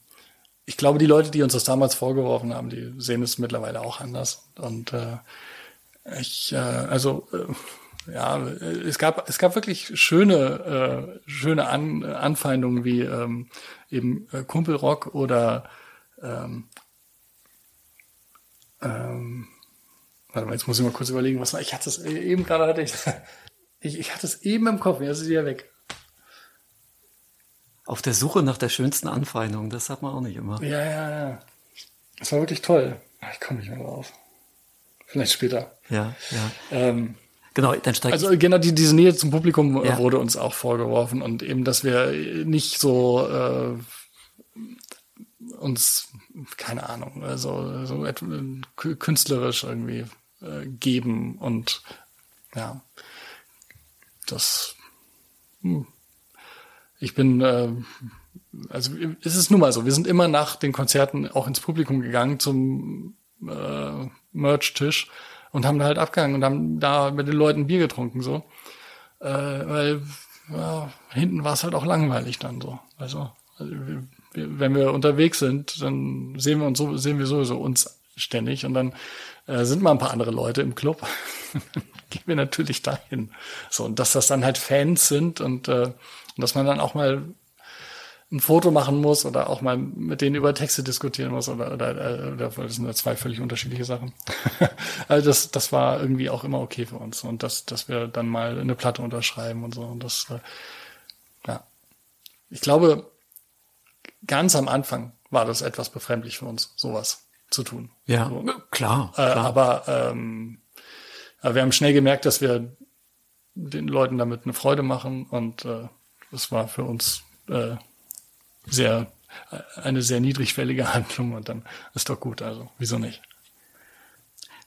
ich glaube, die Leute, die uns das damals vorgeworfen haben, die sehen es mittlerweile auch anders. Und äh, ich, äh, also äh, ja, es gab es gab wirklich schöne äh, schöne An Anfeindungen wie ähm, eben äh, Kumpelrock oder ähm, ähm, warte mal, jetzt muss ich mal kurz überlegen, was war. Ich hatte es eben gerade hatte ich, ich, ich hatte es eben im Kopf, jetzt ist wieder weg. Auf der Suche nach der schönsten Anfeindung, das hat man auch nicht immer. Ja, ja, ja. Das war wirklich toll. Ich komme nicht mehr drauf. Vielleicht später. Ja, ja. Ähm, Genau, dann steigt Also genau die, diese Nähe zum Publikum ja. wurde uns auch vorgeworfen und eben, dass wir nicht so äh, uns, keine Ahnung, also so künstlerisch irgendwie äh, geben und ja, das hm. ich bin äh, also es ist nun mal so, wir sind immer nach den Konzerten auch ins Publikum gegangen zum äh, Merch-Tisch und haben da halt abgehangen und haben da mit den Leuten Bier getrunken so, äh, weil ja, hinten war es halt auch langweilig dann so. Also, also wir, wenn wir unterwegs sind, dann sehen wir uns so, sehen wir sowieso uns ständig und dann äh, sind mal ein paar andere Leute im Club. gehen wir natürlich dahin. So, und dass das dann halt Fans sind und, äh, und dass man dann auch mal ein Foto machen muss oder auch mal mit denen über Texte diskutieren muss oder, oder, oder das sind ja zwei völlig unterschiedliche Sachen. also das, das war irgendwie auch immer okay für uns und dass, dass wir dann mal eine Platte unterschreiben und so und das, äh, ja. Ich glaube, ganz am Anfang war das etwas befremdlich für uns, sowas zu tun. Ja, so. klar, äh, klar. aber ähm, wir haben schnell gemerkt, dass wir den Leuten damit eine Freude machen und äh, das war für uns äh, sehr, eine sehr niedrigschwellige Handlung und dann ist doch gut, also wieso nicht?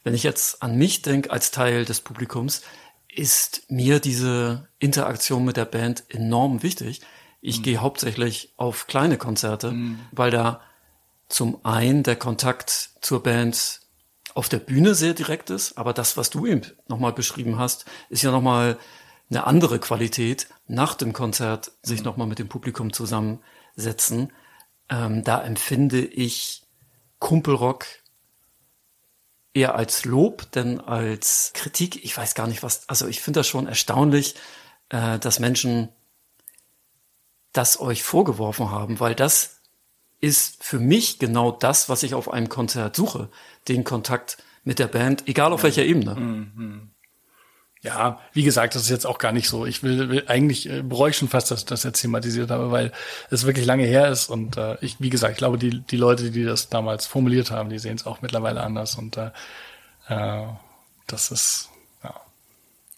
wenn ich jetzt an mich denke als Teil des Publikums, ist mir diese Interaktion mit der Band enorm wichtig. Ich mhm. gehe hauptsächlich auf kleine Konzerte, mhm. weil da zum einen der Kontakt zur Band auf der Bühne sehr direkt ist, aber das, was du eben nochmal beschrieben hast, ist ja nochmal eine andere Qualität, nach dem Konzert sich mhm. nochmal mit dem Publikum zusammensetzen. Ähm, da empfinde ich Kumpelrock eher als Lob, denn als Kritik. Ich weiß gar nicht, was, also ich finde das schon erstaunlich, äh, dass Menschen das euch vorgeworfen haben, weil das ist für mich genau das, was ich auf einem Konzert suche. Den Kontakt mit der Band, egal auf welcher Ebene. Mhm. Ja, wie gesagt, das ist jetzt auch gar nicht so. Ich will, will eigentlich äh, bereue ich schon fast, dass das jetzt thematisiert habe, weil es wirklich lange her ist und äh, ich, wie gesagt, ich glaube, die die Leute, die das damals formuliert haben, die sehen es auch mittlerweile anders und äh, äh, das ist ja,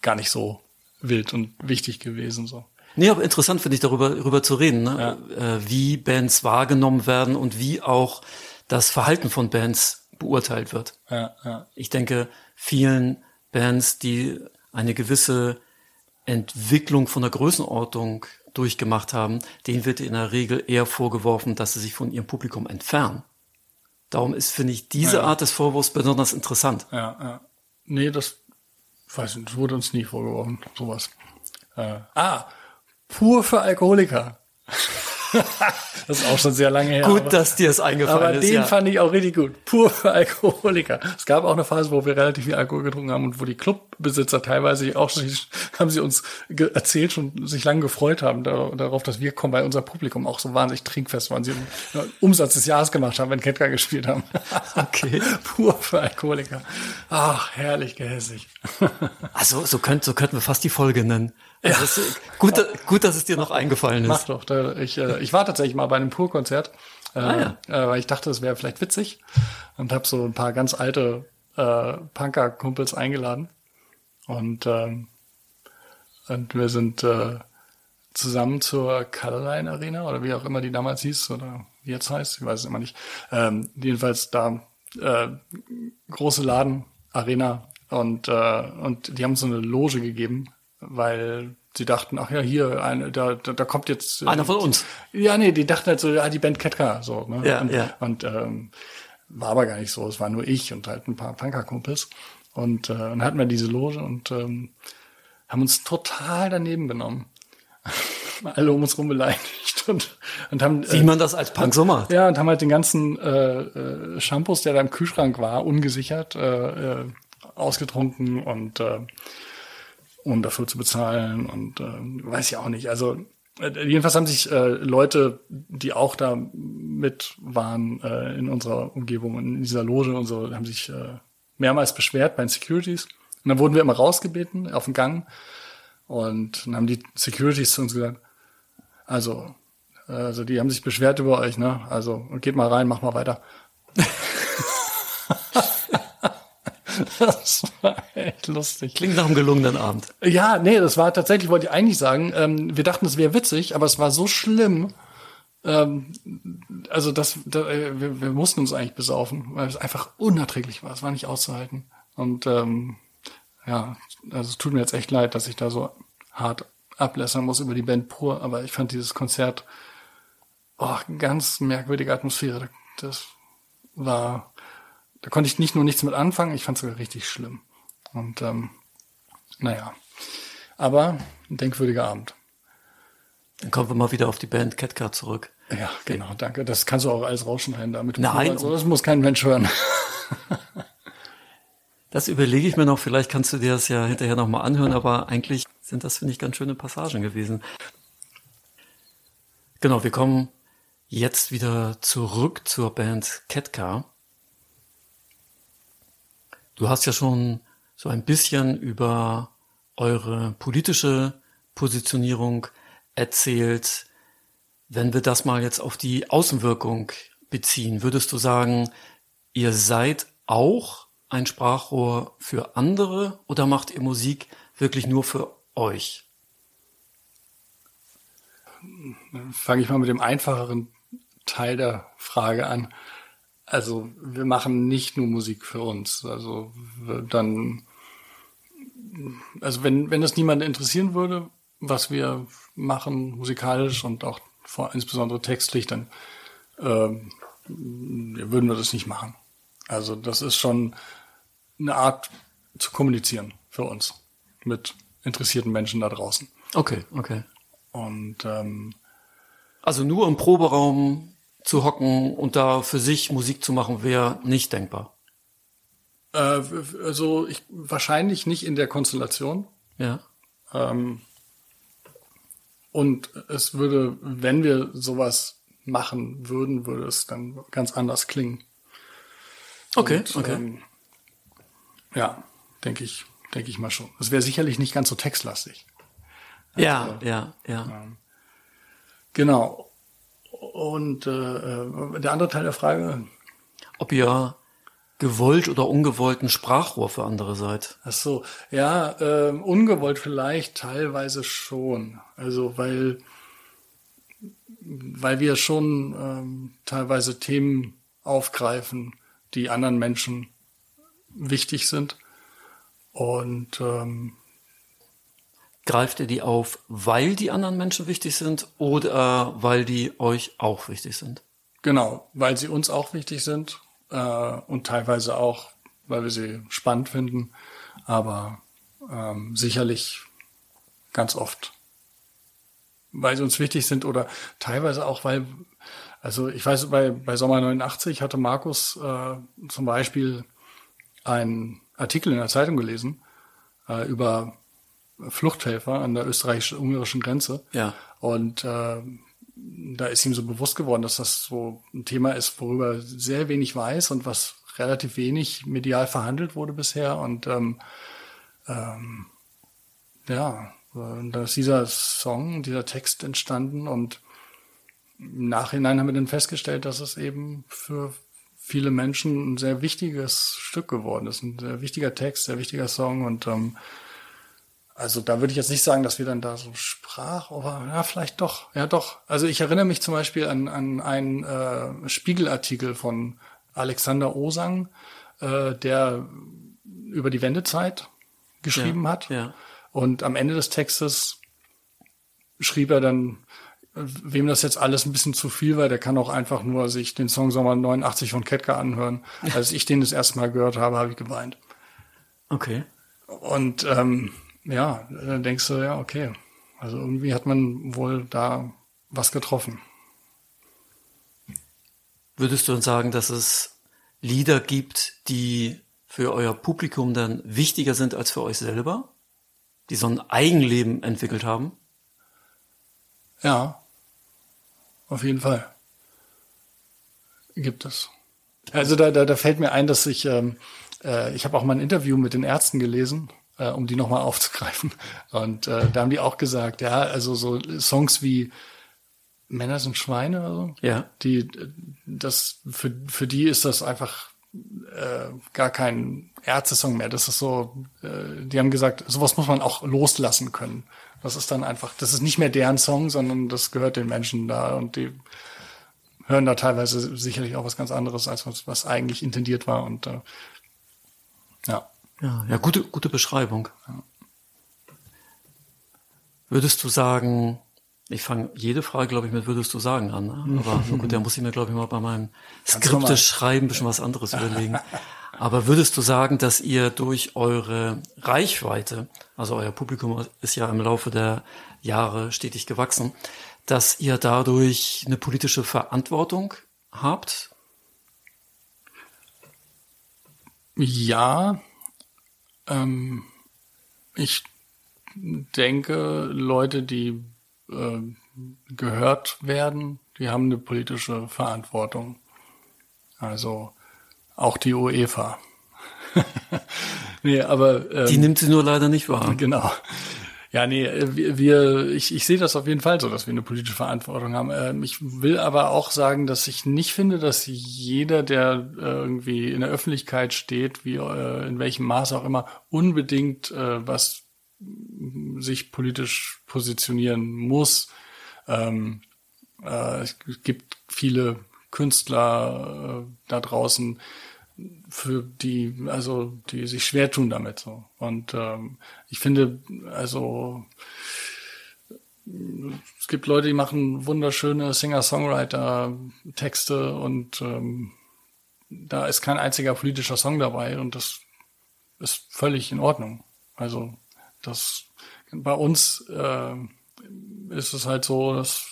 gar nicht so wild und wichtig gewesen so. Nee, aber interessant finde ich darüber, darüber zu reden, ne? Ja. Äh, wie Bands wahrgenommen werden und wie auch das Verhalten von Bands beurteilt wird. Ja, ja. Ich denke, vielen Bands, die eine gewisse Entwicklung von der Größenordnung durchgemacht haben, denen wird in der Regel eher vorgeworfen, dass sie sich von ihrem Publikum entfernen. Darum ist, finde ich, diese ja. Art des Vorwurfs besonders interessant. Ja, ja. Nee, das weiß nicht, das wurde uns nie vorgeworfen, sowas. Äh, ah, pur für Alkoholiker. das ist auch schon sehr lange her. Gut, aber, dass dir es eingefallen aber ist. Aber den ja. fand ich auch richtig gut. Pur für Alkoholiker. Es gab auch eine Phase, wo wir relativ viel Alkohol getrunken haben und wo die Clubbesitzer teilweise auch schon, haben sie uns erzählt, schon sich lange gefreut haben darauf, dass wir kommen, weil unser Publikum auch so wahnsinnig trinkfest waren. Sie einen Umsatz des Jahres gemacht haben, wenn Ketka gespielt haben. okay. Pur für Alkoholiker. Ach, herrlich gehässig. also, so, könnt, so könnten wir fast die Folge nennen. Ja. Also gut, gut, dass es dir noch eingefallen ist. Mach doch. Da, ich, äh, ich war tatsächlich mal bei einem Pur-Konzert, äh, ah, ja. äh, weil ich dachte, es wäre vielleicht witzig und habe so ein paar ganz alte äh, Punker-Kumpels eingeladen und äh, und wir sind äh, zusammen zur Colorline Arena oder wie auch immer die damals hieß oder wie jetzt heißt, ich weiß es immer nicht. Ähm, jedenfalls da äh, große Laden Arena und äh, und die haben so eine Loge gegeben weil sie dachten, ach ja, hier, eine, da, da, da kommt jetzt äh, einer von uns. Ja, nee, die dachten halt so, ja, die Band Ketka, so. Ne? Ja, und, ja. und ähm, war aber gar nicht so. Es war nur ich und halt ein paar Punker-Kumpels. Und äh, dann hatten wir diese Loge und ähm, haben uns total daneben genommen. Alle um uns rum beleidigt und, und haben. Wie äh, man das als Punk so macht. Ja, und haben halt den ganzen äh, äh, Shampoos, der da im Kühlschrank war, ungesichert äh, äh, ausgetrunken und äh, um dafür zu bezahlen und äh, weiß ich auch nicht. Also äh, jedenfalls haben sich äh, Leute, die auch da mit waren äh, in unserer Umgebung, in dieser Loge und so, haben sich äh, mehrmals beschwert bei den Securities. Und dann wurden wir immer rausgebeten auf den Gang und dann haben die Securities zu uns gesagt, also, also die haben sich beschwert über euch, ne? Also geht mal rein, mach mal weiter. Das war echt lustig. Klingt nach einem gelungenen Abend. Ja, nee, das war tatsächlich, wollte ich eigentlich sagen, ähm, wir dachten, es wäre witzig, aber es war so schlimm. Ähm, also das, da, äh, wir, wir mussten uns eigentlich besaufen, weil es einfach unerträglich war. Es war nicht auszuhalten. Und ähm, ja, also es tut mir jetzt echt leid, dass ich da so hart ablässern muss über die Band pur, aber ich fand dieses Konzert oh, ganz merkwürdige Atmosphäre. Das war da konnte ich nicht nur nichts mit anfangen, ich fand es sogar richtig schlimm. Und ähm, naja, aber ein denkwürdiger Abend. Dann kommen wir mal wieder auf die Band Catcar zurück. Ja, genau, danke. Das kannst du auch alles rausschneiden damit. Nein. Also, das muss kein Mensch hören. das überlege ich mir noch. Vielleicht kannst du dir das ja hinterher nochmal anhören, aber eigentlich sind das, finde ich, ganz schöne Passagen gewesen. Genau, wir kommen jetzt wieder zurück zur Band Catcar. Du hast ja schon so ein bisschen über eure politische Positionierung erzählt. Wenn wir das mal jetzt auf die Außenwirkung beziehen, würdest du sagen, ihr seid auch ein Sprachrohr für andere oder macht ihr Musik wirklich nur für euch? Fange ich mal mit dem einfacheren Teil der Frage an. Also wir machen nicht nur Musik für uns. Also dann, also wenn, wenn es niemand interessieren würde, was wir machen, musikalisch und auch vor, insbesondere textlich, dann äh, würden wir das nicht machen. Also das ist schon eine Art zu kommunizieren für uns mit interessierten Menschen da draußen. Okay, okay. Und ähm, also nur im Proberaum zu hocken und da für sich Musik zu machen, wäre nicht denkbar. Äh, also ich, wahrscheinlich nicht in der Konstellation. Ja. Ähm, und es würde, wenn wir sowas machen würden, würde es dann ganz anders klingen. Okay, und, okay. Ähm, ja, denke ich, denke ich mal schon. Es wäre sicherlich nicht ganz so textlastig. ja, also, ja, ja. Ähm, genau. Und äh, äh, der andere Teil der Frage. Ob ihr gewollt oder ungewollt ein Sprachrohr für andere seid. Ach so, ja, äh, ungewollt vielleicht, teilweise schon. Also weil, weil wir schon ähm, teilweise Themen aufgreifen, die anderen Menschen wichtig sind. Und ähm, Greift ihr die auf, weil die anderen Menschen wichtig sind oder weil die euch auch wichtig sind? Genau, weil sie uns auch wichtig sind äh, und teilweise auch, weil wir sie spannend finden, aber ähm, sicherlich ganz oft, weil sie uns wichtig sind oder teilweise auch, weil, also ich weiß, bei, bei Sommer 89 hatte Markus äh, zum Beispiel einen Artikel in der Zeitung gelesen äh, über Fluchthelfer an der österreichisch-ungarischen Grenze. Ja. Und äh, da ist ihm so bewusst geworden, dass das so ein Thema ist, worüber er sehr wenig weiß und was relativ wenig medial verhandelt wurde bisher. Und ähm, ähm, ja, da ist dieser Song, dieser Text entstanden und im Nachhinein haben wir dann festgestellt, dass es eben für viele Menschen ein sehr wichtiges Stück geworden ist. Ein sehr wichtiger Text, sehr wichtiger Song und ähm, also da würde ich jetzt nicht sagen, dass wir dann da so sprach, aber ja, vielleicht doch. Ja, doch. Also ich erinnere mich zum Beispiel an, an einen äh, Spiegelartikel von Alexander Osang, äh, der über die Wendezeit geschrieben ja, hat. Ja. Und am Ende des Textes schrieb er dann, wem das jetzt alles ein bisschen zu viel war, der kann auch einfach nur sich den Song Sommer 89 von Ketka anhören. Als ich den das erste Mal gehört habe, habe ich geweint. Okay. Und ähm, ja, dann denkst du, ja, okay. Also irgendwie hat man wohl da was getroffen. Würdest du dann sagen, dass es Lieder gibt, die für euer Publikum dann wichtiger sind als für euch selber? Die so ein Eigenleben entwickelt haben? Ja, auf jeden Fall. Gibt es. Also da, da, da fällt mir ein, dass ich, ähm, äh, ich habe auch mal ein Interview mit den Ärzten gelesen äh, um die nochmal aufzugreifen. Und äh, da haben die auch gesagt, ja, also so Songs wie Männer sind Schweine oder so, ja. die das für, für die ist das einfach äh, gar kein Ärzte-Song mehr. Das ist so, äh, die haben gesagt, sowas muss man auch loslassen können. Das ist dann einfach, das ist nicht mehr deren Song, sondern das gehört den Menschen da und die hören da teilweise sicherlich auch was ganz anderes, als was, was eigentlich intendiert war. Und äh, ja. Ja, gute, gute Beschreibung. Würdest du sagen, ich fange jede Frage, glaube ich, mit würdest du sagen an, ne? aber so gut, da muss ich mir, glaube ich, mal bei meinem Skripte schreiben, ein bisschen was anderes überlegen. Aber würdest du sagen, dass ihr durch eure Reichweite, also euer Publikum ist ja im Laufe der Jahre stetig gewachsen, dass ihr dadurch eine politische Verantwortung habt? Ja, ähm, ich denke, Leute, die äh, gehört werden, die haben eine politische Verantwortung. Also auch die UEFA. nee, aber ähm, die nimmt sie nur leider nicht wahr. Genau. Ja, nee, wir, wir ich, ich sehe das auf jeden Fall so, dass wir eine politische Verantwortung haben. Ähm, ich will aber auch sagen, dass ich nicht finde, dass jeder, der äh, irgendwie in der Öffentlichkeit steht, wie äh, in welchem Maß auch immer, unbedingt äh, was sich politisch positionieren muss. Ähm, äh, es gibt viele Künstler äh, da draußen, für die, also die sich schwer tun damit so. Und ähm, ich finde, also es gibt Leute, die machen wunderschöne Singer-Songwriter-Texte und ähm, da ist kein einziger politischer Song dabei und das ist völlig in Ordnung. Also das bei uns äh, ist es halt so, dass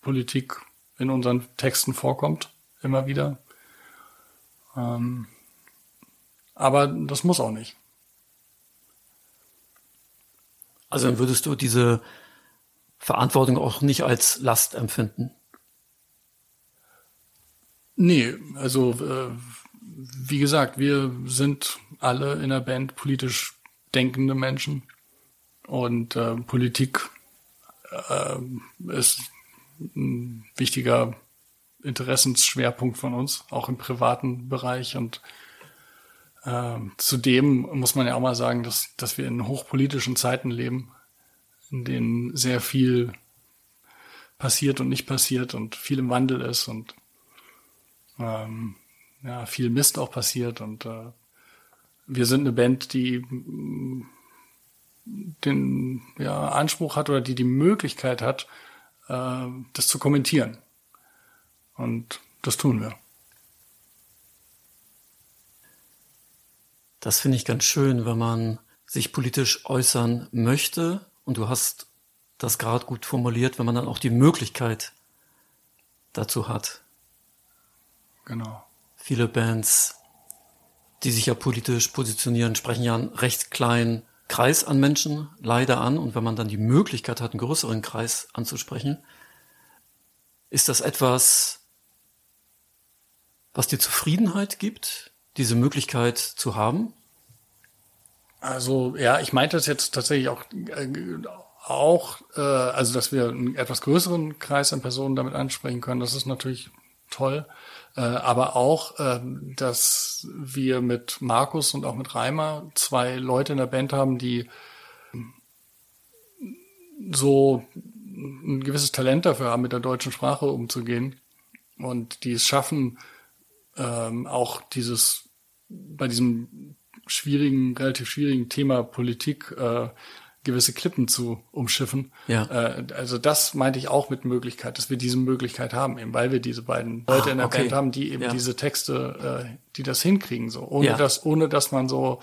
Politik in unseren Texten vorkommt, immer wieder. Ähm, aber das muss auch nicht. Also dann würdest du diese Verantwortung auch nicht als Last empfinden? Nee, also äh, wie gesagt, wir sind alle in der Band politisch denkende Menschen und äh, Politik äh, ist ein wichtiger Interessensschwerpunkt von uns, auch im privaten Bereich. Und äh, zudem muss man ja auch mal sagen, dass, dass wir in hochpolitischen Zeiten leben, in denen sehr viel passiert und nicht passiert und viel im Wandel ist und ähm, ja, viel Mist auch passiert. Und äh, wir sind eine Band, die den ja, Anspruch hat oder die die Möglichkeit hat, äh, das zu kommentieren. Und das tun wir. Das finde ich ganz schön, wenn man sich politisch äußern möchte. Und du hast das gerade gut formuliert, wenn man dann auch die Möglichkeit dazu hat. Genau. Viele Bands, die sich ja politisch positionieren, sprechen ja einen recht kleinen Kreis an Menschen leider an. Und wenn man dann die Möglichkeit hat, einen größeren Kreis anzusprechen, ist das etwas, was dir Zufriedenheit gibt, diese Möglichkeit zu haben? Also ja, ich meinte das jetzt tatsächlich auch, äh, auch äh, also dass wir einen etwas größeren Kreis an Personen damit ansprechen können. Das ist natürlich toll. Äh, aber auch, äh, dass wir mit Markus und auch mit Reimer zwei Leute in der Band haben, die so ein gewisses Talent dafür haben, mit der deutschen Sprache umzugehen und die es schaffen, ähm, auch dieses bei diesem schwierigen, relativ schwierigen Thema Politik äh, gewisse Klippen zu umschiffen. Ja. Äh, also das meinte ich auch mit Möglichkeit, dass wir diese Möglichkeit haben, eben weil wir diese beiden Leute ah, in der okay. Band haben, die eben ja. diese Texte, äh, die das hinkriegen, so ohne ja. dass ohne dass man so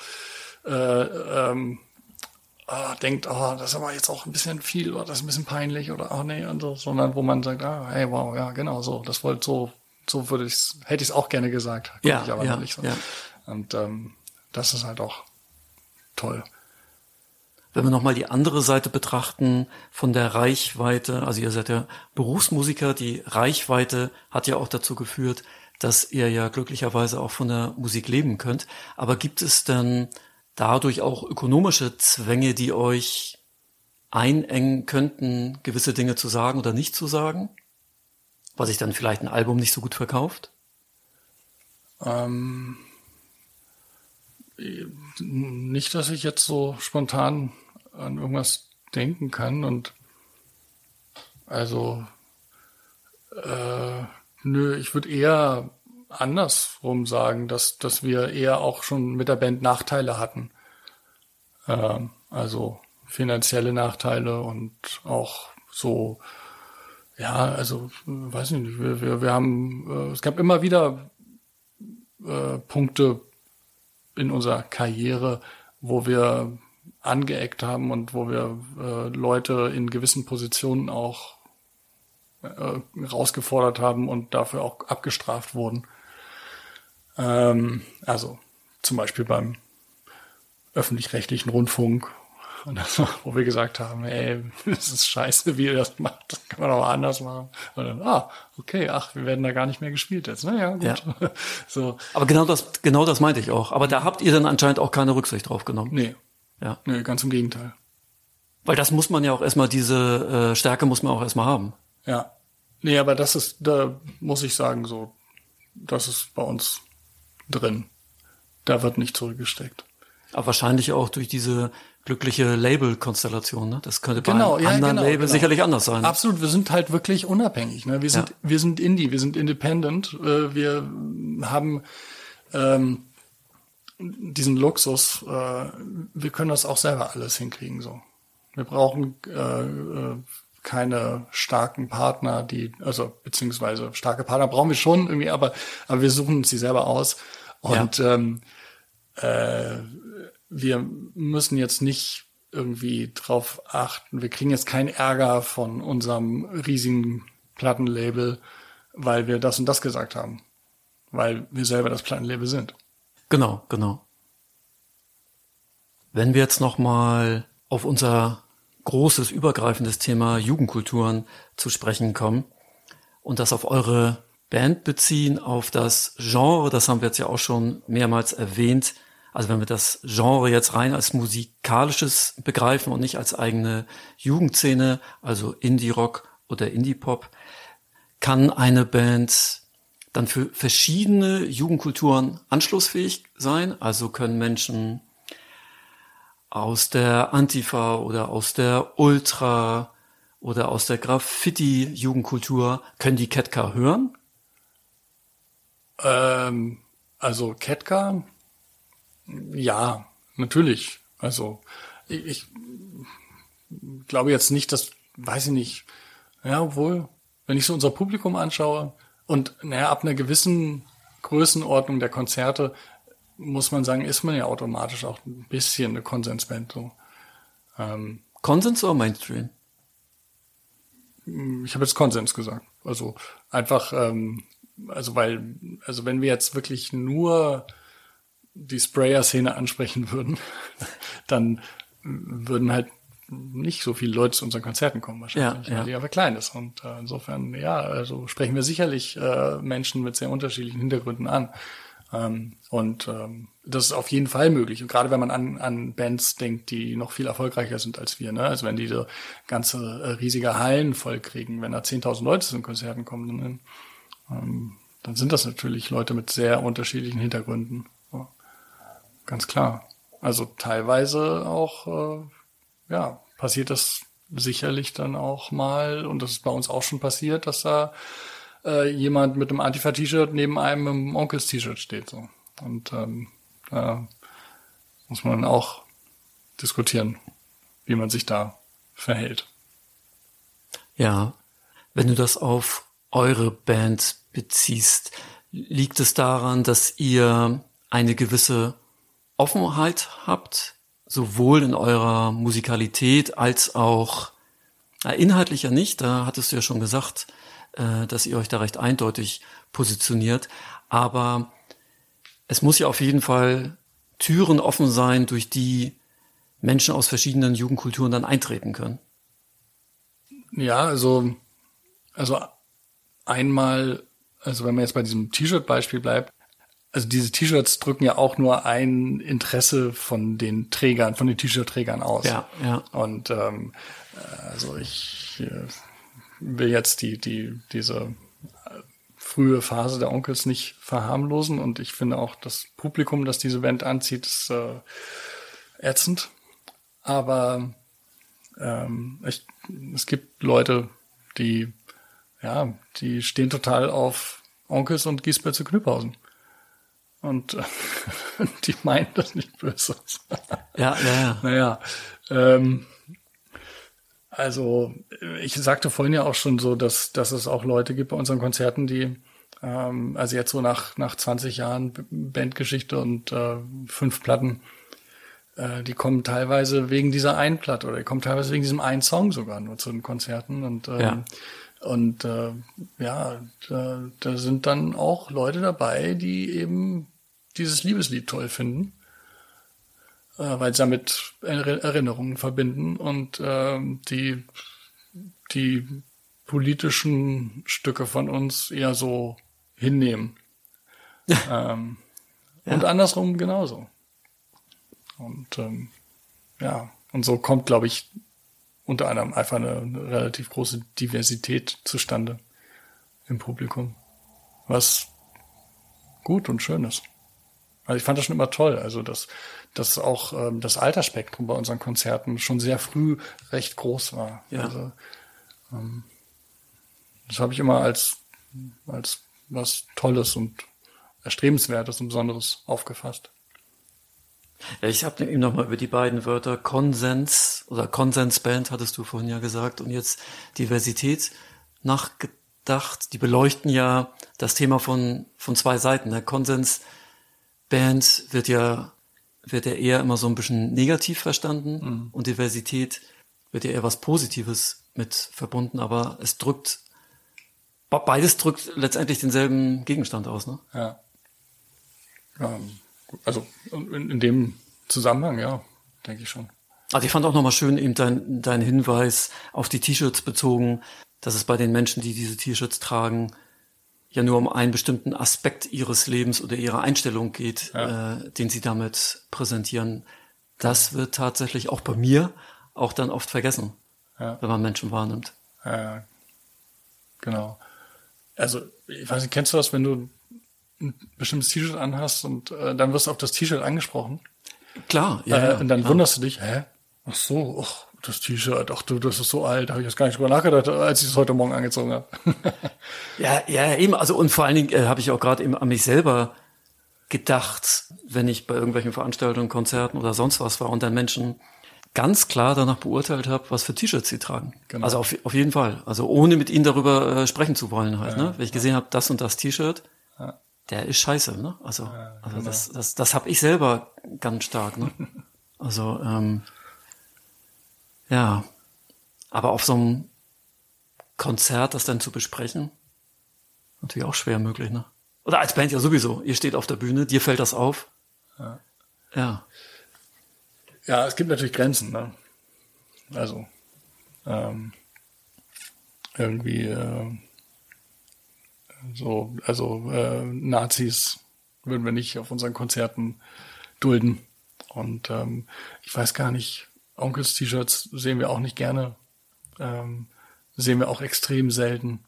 äh, ähm, oh, denkt, oh, das ist aber jetzt auch ein bisschen viel oder das ist ein bisschen peinlich oder oh nee und so, sondern wo man sagt, ah, hey, wow, ja, genau so, das wollte so, so würde ich hätte ich es auch gerne gesagt, ja, ich aber ja, nicht so. Ja. Und ähm, das ist halt auch toll. Wenn wir nochmal die andere Seite betrachten von der Reichweite, also ihr seid ja Berufsmusiker, die Reichweite hat ja auch dazu geführt, dass ihr ja glücklicherweise auch von der Musik leben könnt. Aber gibt es denn dadurch auch ökonomische Zwänge, die euch einengen könnten, gewisse Dinge zu sagen oder nicht zu sagen? Was sich dann vielleicht ein Album nicht so gut verkauft? Ähm, nicht, dass ich jetzt so spontan an irgendwas denken kann und also äh, nö, ich würde eher andersrum sagen, dass, dass wir eher auch schon mit der Band Nachteile hatten. Ähm, also finanzielle Nachteile und auch so, ja, also weiß ich nicht, wir, wir, wir haben, äh, es gab immer wieder äh, Punkte in unserer Karriere, wo wir angeeckt haben und wo wir äh, Leute in gewissen Positionen auch äh, rausgefordert haben und dafür auch abgestraft wurden. Ähm, also zum Beispiel beim öffentlich-rechtlichen Rundfunk, wo wir gesagt haben, ey, das ist scheiße, wie ihr das macht, das kann man auch anders machen. Und dann, ah, okay, ach, wir werden da gar nicht mehr gespielt jetzt. Naja, gut. Ja. So. Aber genau das, genau das meinte ich auch. Aber da habt ihr dann anscheinend auch keine Rücksicht drauf genommen. Nee, ja. Nee, ganz im Gegenteil. Weil das muss man ja auch erstmal, diese äh, Stärke muss man auch erstmal haben. Ja. Nee, aber das ist, da muss ich sagen, so, das ist bei uns drin. Da wird nicht zurückgesteckt. Aber wahrscheinlich auch durch diese glückliche Label-Konstellation. Ne? Das könnte bei Genau, ja, anderen genau, Label genau. sicherlich anders sein. Absolut, wir sind halt wirklich unabhängig. Ne? Wir sind, Ja. wir sind Indie, wir sind independent. Äh, wir haben ähm, diesen Luxus. Äh, wir können das auch selber alles hinkriegen. So, wir brauchen äh, äh, keine starken Partner, die, also beziehungsweise starke Partner brauchen wir schon irgendwie, aber aber wir suchen uns die selber aus und ähm, äh, wir müssen jetzt nicht irgendwie drauf achten. Wir kriegen jetzt keinen Ärger von unserem riesigen Plattenlabel, weil wir das und das gesagt haben. Weil wir selber das Plattenlabel sind. Genau, genau. Wenn wir jetzt nochmal auf unser großes, übergreifendes Thema Jugendkulturen zu sprechen kommen und das auf eure Band beziehen, auf das Genre, das haben wir jetzt ja auch schon mehrmals erwähnt. Also wenn wir das Genre jetzt rein als musikalisches begreifen und nicht als eigene Jugendszene, also Indie-Rock oder Indie-Pop, kann eine Band dann für verschiedene Jugendkulturen anschlussfähig sein. Also können Menschen aus der Antifa oder aus der Ultra oder aus der Graffiti-Jugendkultur, können die Ketka hören? Ähm, also Ketka, ja, natürlich. Also ich, ich glaube jetzt nicht, dass, weiß ich nicht, ja, obwohl, wenn ich so unser Publikum anschaue und naja, ab einer gewissen Größenordnung der Konzerte, muss man sagen, ist man ja automatisch auch ein bisschen eine Konsensband. So. Ähm, Konsens oder Mainstream? ich habe jetzt Konsens gesagt. Also einfach, ähm, also weil, also wenn wir jetzt wirklich nur die Sprayer-Szene ansprechen würden, dann würden halt nicht so viele Leute zu unseren Konzerten kommen wahrscheinlich, Ja, ja. weil die einfach klein ist. Und äh, insofern, ja, also sprechen wir sicherlich äh, Menschen mit sehr unterschiedlichen Hintergründen an. Ähm, und ähm, das ist auf jeden Fall möglich. Und gerade wenn man an, an Bands denkt, die noch viel erfolgreicher sind als wir, ne? Also wenn die so ganze äh, riesige Hallen voll kriegen, wenn da 10.000 Leute zu den Konzerten kommen, dann, ähm, dann sind das natürlich Leute mit sehr unterschiedlichen Hintergründen. Ganz klar. Also teilweise auch, äh, ja, passiert das sicherlich dann auch mal, und das ist bei uns auch schon passiert, dass da äh, jemand mit einem Antifa-T-Shirt neben einem einem Onkels-T-Shirt steht. So. Und ähm, da muss man auch diskutieren, wie man sich da verhält. Ja. Wenn du das auf eure Band beziehst, liegt es daran, dass ihr eine gewisse Offenheit habt, sowohl in eurer Musikalität als auch na, inhaltlich ja nicht, da hattest du ja schon gesagt, äh, dass ihr euch da recht eindeutig positioniert, aber es muss ja auf jeden Fall Türen offen sein, durch die Menschen aus verschiedenen Jugendkulturen dann eintreten können. Ja, also, also einmal, also wenn man jetzt bei diesem T-Shirt-Beispiel bleibt, also diese T-Shirts drücken ja auch nur ein Interesse von den Trägern, von den T-Shirt-Trägern aus. Ja, ja. Und ähm, also ich äh, will jetzt die, die, diese äh, frühe Phase der Onkels nicht verharmlosen und ich finde auch das Publikum, das diese Band anzieht, ist äh, ätzend. Aber ähm, ich, es gibt Leute, die ja, die stehen total auf Onkels und Giesbert zu Knüpphausen. Und äh, die meinen das nicht böse. Ja, ja, ja. Naja, ähm, also ich sagte vorhin ja auch schon so, dass, dass es auch Leute gibt bei unseren Konzerten, die, ähm, also jetzt so nach, nach 20 Jahren Bandgeschichte und äh, fünf Platten, äh, die kommen teilweise wegen dieser einen Platte oder die kommen teilweise wegen diesem einen Song sogar nur zu den Konzerten und ähm, Ja. und äh, ja, da, da sind dann auch Leute dabei, die eben dieses Liebeslied toll finden äh, weil sie damit Er- Erinnerungen verbinden und ähm, die, die politischen Stücke von uns eher so hinnehmen. ähm, Und andersrum genauso. Und ähm, ja, und so kommt, glaube ich, unter anderem einfach eine, eine relativ große Diversität zustande im Publikum, was gut und schön ist. Also ich fand das schon immer toll. Also dass, dass auch ähm, das Altersspektrum bei unseren Konzerten schon sehr früh recht groß war. Ja. Also, ähm, das habe ich immer als, als was Tolles und Erstrebenswertes und Besonderes aufgefasst. Ja, ich habe eben nochmal über die beiden Wörter Konsens oder Konsensband, hattest du vorhin ja gesagt, und jetzt Diversität nachgedacht. Die beleuchten ja das Thema von, von zwei Seiten. Der Konsensband wird ja, wird ja eher immer so ein bisschen negativ verstanden mhm. und Diversität wird ja eher was Positives mit verbunden, aber es drückt, beides drückt letztendlich denselben Gegenstand aus, ne? Ja. Ähm, also in, in dem Zusammenhang, ja, denke ich schon. Also ich fand auch nochmal schön eben dein, dein Hinweis auf die T-Shirts bezogen, dass es bei den Menschen, die diese T-Shirts tragen, ja nur um einen bestimmten Aspekt ihres Lebens oder ihrer Einstellung geht, ja. äh, den sie damit präsentieren. Das wird tatsächlich auch bei mir auch dann oft vergessen, ja. wenn man Menschen wahrnimmt. Ja, genau. Also, ich weiß nicht, kennst du das, wenn du ein bestimmtes T-Shirt anhast und äh, dann wirst du auf das T-Shirt angesprochen. Klar, ja. Äh, und dann klar. wunderst du dich, hä? Ach so, ach, das T-Shirt, ach du, das ist so alt, habe ich jetzt gar nicht drüber nachgedacht, als ich es heute Morgen angezogen habe. ja, ja, eben, also und vor allen Dingen äh, habe ich auch gerade eben an mich selber gedacht, wenn ich bei irgendwelchen Veranstaltungen, Konzerten oder sonst was war und dann Menschen ganz klar danach beurteilt habe, was für T-Shirts sie tragen. Genau. Also auf, auf jeden Fall. Also ohne mit ihnen darüber äh, sprechen zu wollen halt. Ja, ne? Wenn ich gesehen habe, das und das T-Shirt, ja der ist scheiße, ne? Also, ja, also genau. das, das, das habe ich selber ganz stark, ne? Also, ähm, ja. Aber auf so einem Konzert das dann zu besprechen, natürlich auch schwer möglich, ne? Oder als Band ja sowieso. Ihr steht auf der Bühne, dir fällt das auf. Ja. Ja, ja es gibt natürlich Grenzen, ne? Also, ähm, irgendwie, äh, so, also äh, Nazis würden wir nicht auf unseren Konzerten dulden. Und ähm, ich weiß gar nicht, Onkels T-Shirts sehen wir auch nicht gerne. Ähm, sehen wir auch extrem selten.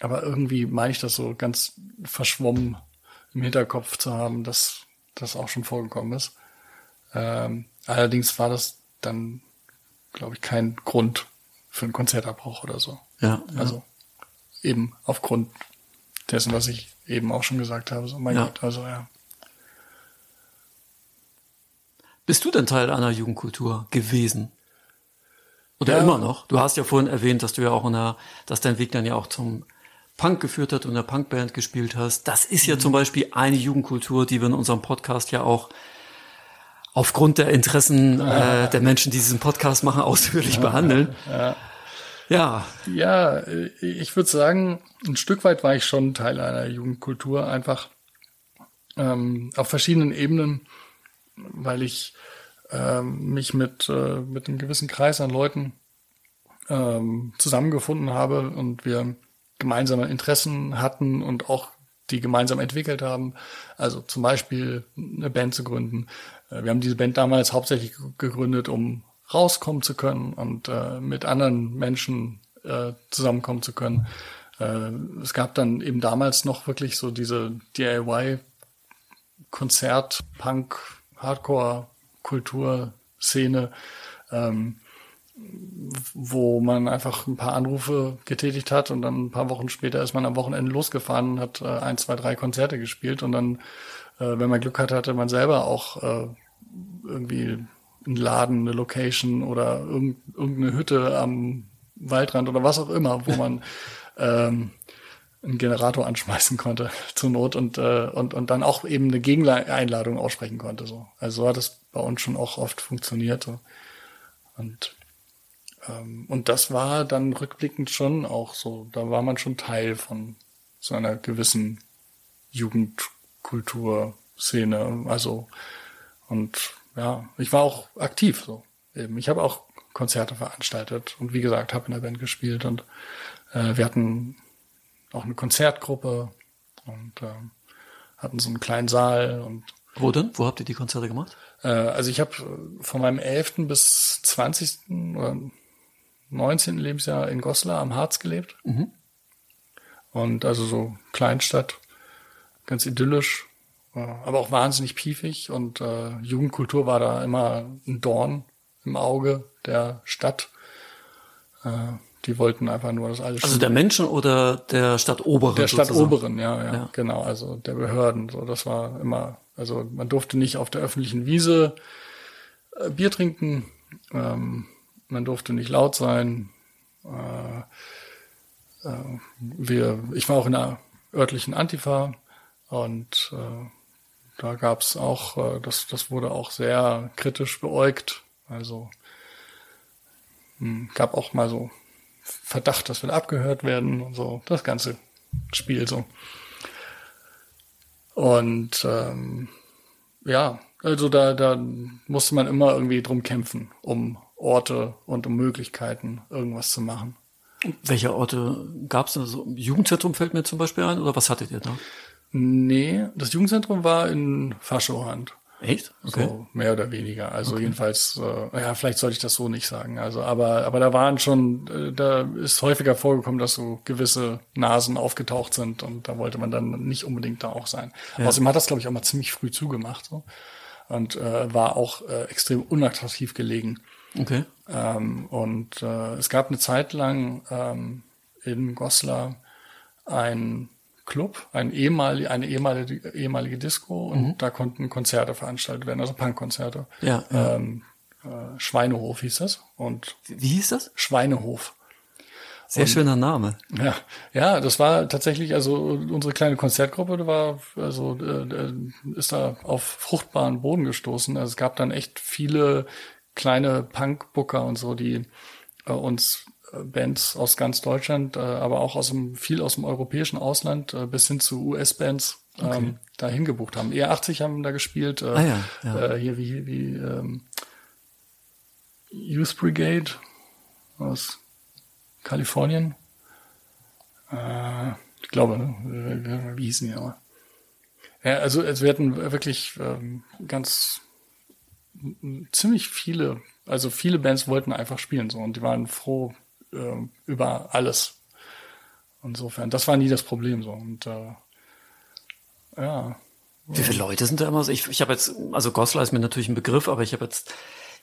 Aber irgendwie meine ich das so ganz verschwommen im Hinterkopf zu haben, dass das auch schon vorgekommen ist. Ähm, allerdings war das dann, glaube ich, kein Grund für einen Konzertabbruch oder so. Ja. Also eben aufgrund dessen, was ich eben auch schon gesagt habe. So, mein ja. Gott, also ja. Bist du denn Teil einer Jugendkultur gewesen? Oder ja. immer noch? Du hast ja vorhin erwähnt, dass du ja auch in der, dass dein Weg dann ja auch zum Punk geführt hat und in der Punkband gespielt hast. Das ist ja mhm. zum Beispiel eine Jugendkultur, die wir in unserem Podcast ja auch aufgrund der Interessen äh, der Menschen, die diesen Podcast machen, ausführlich behandeln. Ja. Ja. Ja, ich würde sagen, ein Stück weit war ich schon Teil einer Jugendkultur, einfach ähm, auf verschiedenen Ebenen, weil ich ähm, mich mit, äh, mit einem gewissen Kreis an Leuten ähm, zusammengefunden habe und wir gemeinsame Interessen hatten und auch die gemeinsam entwickelt haben. Also zum Beispiel eine Band zu gründen. Äh, wir haben diese Band damals hauptsächlich gegründet, um rauskommen zu können und äh, mit anderen Menschen äh, zusammenkommen zu können. Äh, es gab dann eben damals noch wirklich so diese DIY Konzert, Punk, Hardcore Kulturszene, ähm, wo man einfach ein paar Anrufe getätigt hat und dann ein paar Wochen später ist man am Wochenende losgefahren und hat äh, ein, zwei, drei Konzerte gespielt und dann, äh, wenn man Glück hatte, hatte man selber auch äh, irgendwie ein Laden, eine Location oder irgendeine Hütte am Waldrand oder was auch immer, wo man ähm, einen Generator anschmeißen konnte zur Not und, äh, und, und dann auch eben eine Gegeneinladung aussprechen konnte. So. Also so hat es bei uns schon auch oft funktioniert. So. Und, ähm, und das war dann rückblickend schon auch so, da war man schon Teil von so einer gewissen Jugendkulturszene. Also und ja, ich war auch aktiv so. Eben. Ich habe auch Konzerte veranstaltet und wie gesagt, habe in der Band gespielt und äh, wir hatten auch eine Konzertgruppe und äh, hatten so einen kleinen Saal und wo denn? Wo habt ihr die Konzerte gemacht? Äh, also ich habe von meinem 11. bis 20. oder 19. Lebensjahr in Goslar am Harz gelebt. Mhm. Und also so Kleinstadt, ganz idyllisch. äh, aber auch wahnsinnig piefig und äh, Jugendkultur war da immer ein Dorn im Auge der Stadt. Äh, die wollten einfach nur das alles. Also der Menschen oder der Stadtoberen? Der Stadtoberen, ja, ja, ja, genau. Also der Behörden. So, das war immer. Also man durfte nicht auf der öffentlichen Wiese äh, Bier trinken. Ähm, man durfte nicht laut sein. Äh, äh, wir, ich war auch in der örtlichen Antifa und äh, da gab es auch, äh, das, das wurde auch sehr kritisch beäugt. Also mh, hm, gab auch mal so Verdacht, dass wir abgehört werden und so, das ganze Spiel so. Und ähm, ja, also da, da musste man immer irgendwie drum kämpfen, um Orte und um Möglichkeiten, irgendwas zu machen. Welche Orte gab es? Also Jugendzentrum fällt mir zum Beispiel ein, oder was hattet ihr da? Nee, das Jugendzentrum war in Faschohand. Echt? Okay. So mehr oder weniger. Also okay. jedenfalls, äh, ja, vielleicht sollte ich das so nicht sagen. Also, aber, aber da waren schon, äh, da ist häufiger vorgekommen, dass so gewisse Nasen aufgetaucht sind und da wollte man dann nicht unbedingt da auch sein. Ja. Außerdem hat das, glaube ich, auch mal ziemlich früh zugemacht so und äh, war auch äh, extrem unattraktiv gelegen. Okay. Ähm, und äh, es gab eine Zeit lang ähm, in Goslar ein Club, ein ehemalige, eine ehemalige, ehemalige Disco und mhm. da konnten Konzerte veranstaltet werden, also Punkkonzerte. Ja. ja. Ähm, äh, Schweinehof hieß das. Und Wie hieß das? Schweinehof. Sehr und, schöner Name. Ja, ja, das war tatsächlich, also unsere kleine Konzertgruppe war, also äh, ist da auf fruchtbaren Boden gestoßen. Also es gab dann echt viele kleine Punkbooker und so, die äh, uns Bands aus ganz Deutschland, äh, aber auch aus dem, viel aus dem europäischen Ausland äh, bis hin zu US-Bands ähm, okay. da hingebucht haben. E80 haben da gespielt. Äh, ah, ja, ja. Äh, hier wie, wie ähm, Youth Brigade aus Kalifornien. Äh, ich glaube, ne? wie hießen die aber? Ja, also, also wir hatten wirklich ähm, ganz ziemlich viele, also viele Bands wollten einfach spielen so und die waren froh, äh, über alles. Insofern, das war nie das Problem so. Und äh, ja. Wie viele Leute sind da immer? Ich, ich habe jetzt, also Goslar ist mir natürlich ein Begriff, aber ich habe jetzt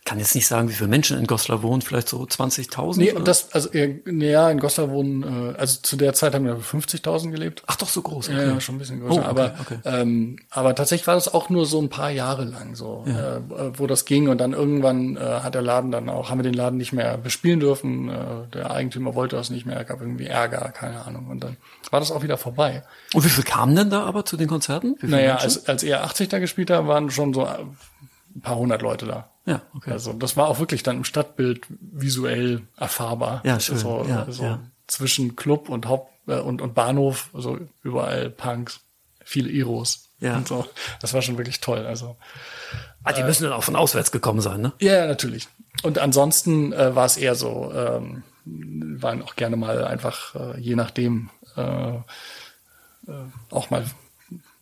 kann jetzt nicht sagen, wie viele Menschen in Goslar wohnen, vielleicht so 20.000? Nee, oder? das, also, ja, in Goslar wohnen, äh, also zu der Zeit haben wir 50.000 gelebt. Ach doch, so groß. Okay. Ja, schon ein bisschen größer. Oh, okay, aber, okay. Ähm, aber tatsächlich war das auch nur so ein paar Jahre lang so, ja. äh, wo das ging und dann irgendwann äh, hat der Laden dann auch, haben wir den Laden nicht mehr bespielen dürfen, äh, der Eigentümer wollte das nicht mehr, gab irgendwie Ärger, keine Ahnung und dann war das auch wieder vorbei. Und wie viel kamen denn da aber zu den Konzerten? Naja, als, als er 80 da gespielt hat, waren schon so ein paar hundert Leute da. Ja, okay. Also das war auch wirklich dann im Stadtbild visuell erfahrbar. Ja, schön. Also, ja, also ja. zwischen Club und Haupt äh, und, und Bahnhof, also überall Punks, viele Iros. Ja. Und so. Das war schon wirklich toll. Also ah, die müssen dann auch von auswärts gekommen sein, ne? Ja, natürlich. Und ansonsten äh, war es eher so, ähm, waren auch gerne mal einfach, äh, je nachdem, äh, äh, auch mal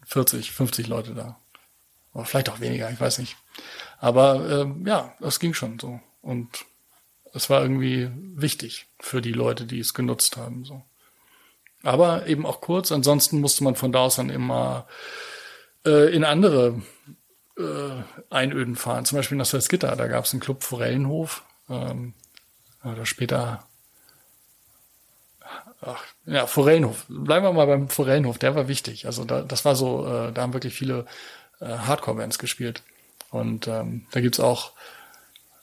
40, 50 Leute da. Oder vielleicht auch weniger, ich weiß nicht. Aber ähm, ja, das ging schon so. Und es war irgendwie wichtig für die Leute, die es genutzt haben. So. Aber eben auch kurz, ansonsten musste man von da aus dann immer äh, in andere äh, Einöden fahren. Zum Beispiel nach Salzgitter, da gab es einen Club Forellenhof. Ähm, oder später Ach, ja, Forellenhof. Bleiben wir mal beim Forellenhof, der war wichtig. Also da, das war so, äh, da haben wirklich viele äh, Hardcore-Bands gespielt. Und ähm, da gibt's auch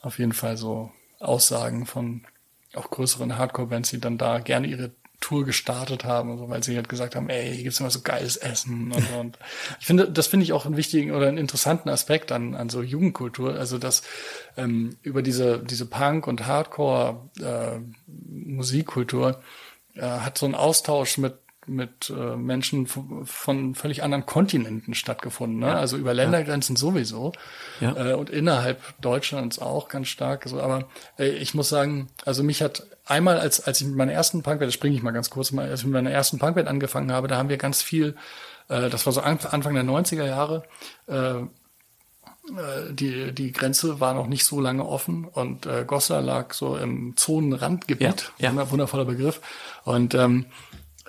auf jeden Fall so Aussagen von auch größeren Hardcore-Bands, die dann da gerne ihre Tour gestartet haben, also, weil sie halt gesagt haben, ey, hier gibt's immer so geiles Essen und, und ich finde, das finde ich auch einen wichtigen oder einen interessanten Aspekt an, an so Jugendkultur, also dass ähm, über diese diese Punk und Hardcore äh, äh, hat so ein Austausch mit mit äh, Menschen von, völlig anderen Kontinenten stattgefunden. Ne? Ja. Also über Ländergrenzen ja. sowieso ja. Äh, und innerhalb Deutschlands auch ganz stark. So, aber äh, ich muss sagen, also mich hat einmal, als, als ich mit meiner ersten Punkwelt, das springe ich mal ganz kurz mal, als ich mit meiner ersten Punkwelt angefangen habe, da haben wir ganz viel, äh, das war so Anfang der 90er Jahre, äh, äh, die, die Grenze war noch nicht so lange offen und äh, Goslar lag so im Zonenrandgebiet, ja, ja. wundervoller Begriff. Und ähm,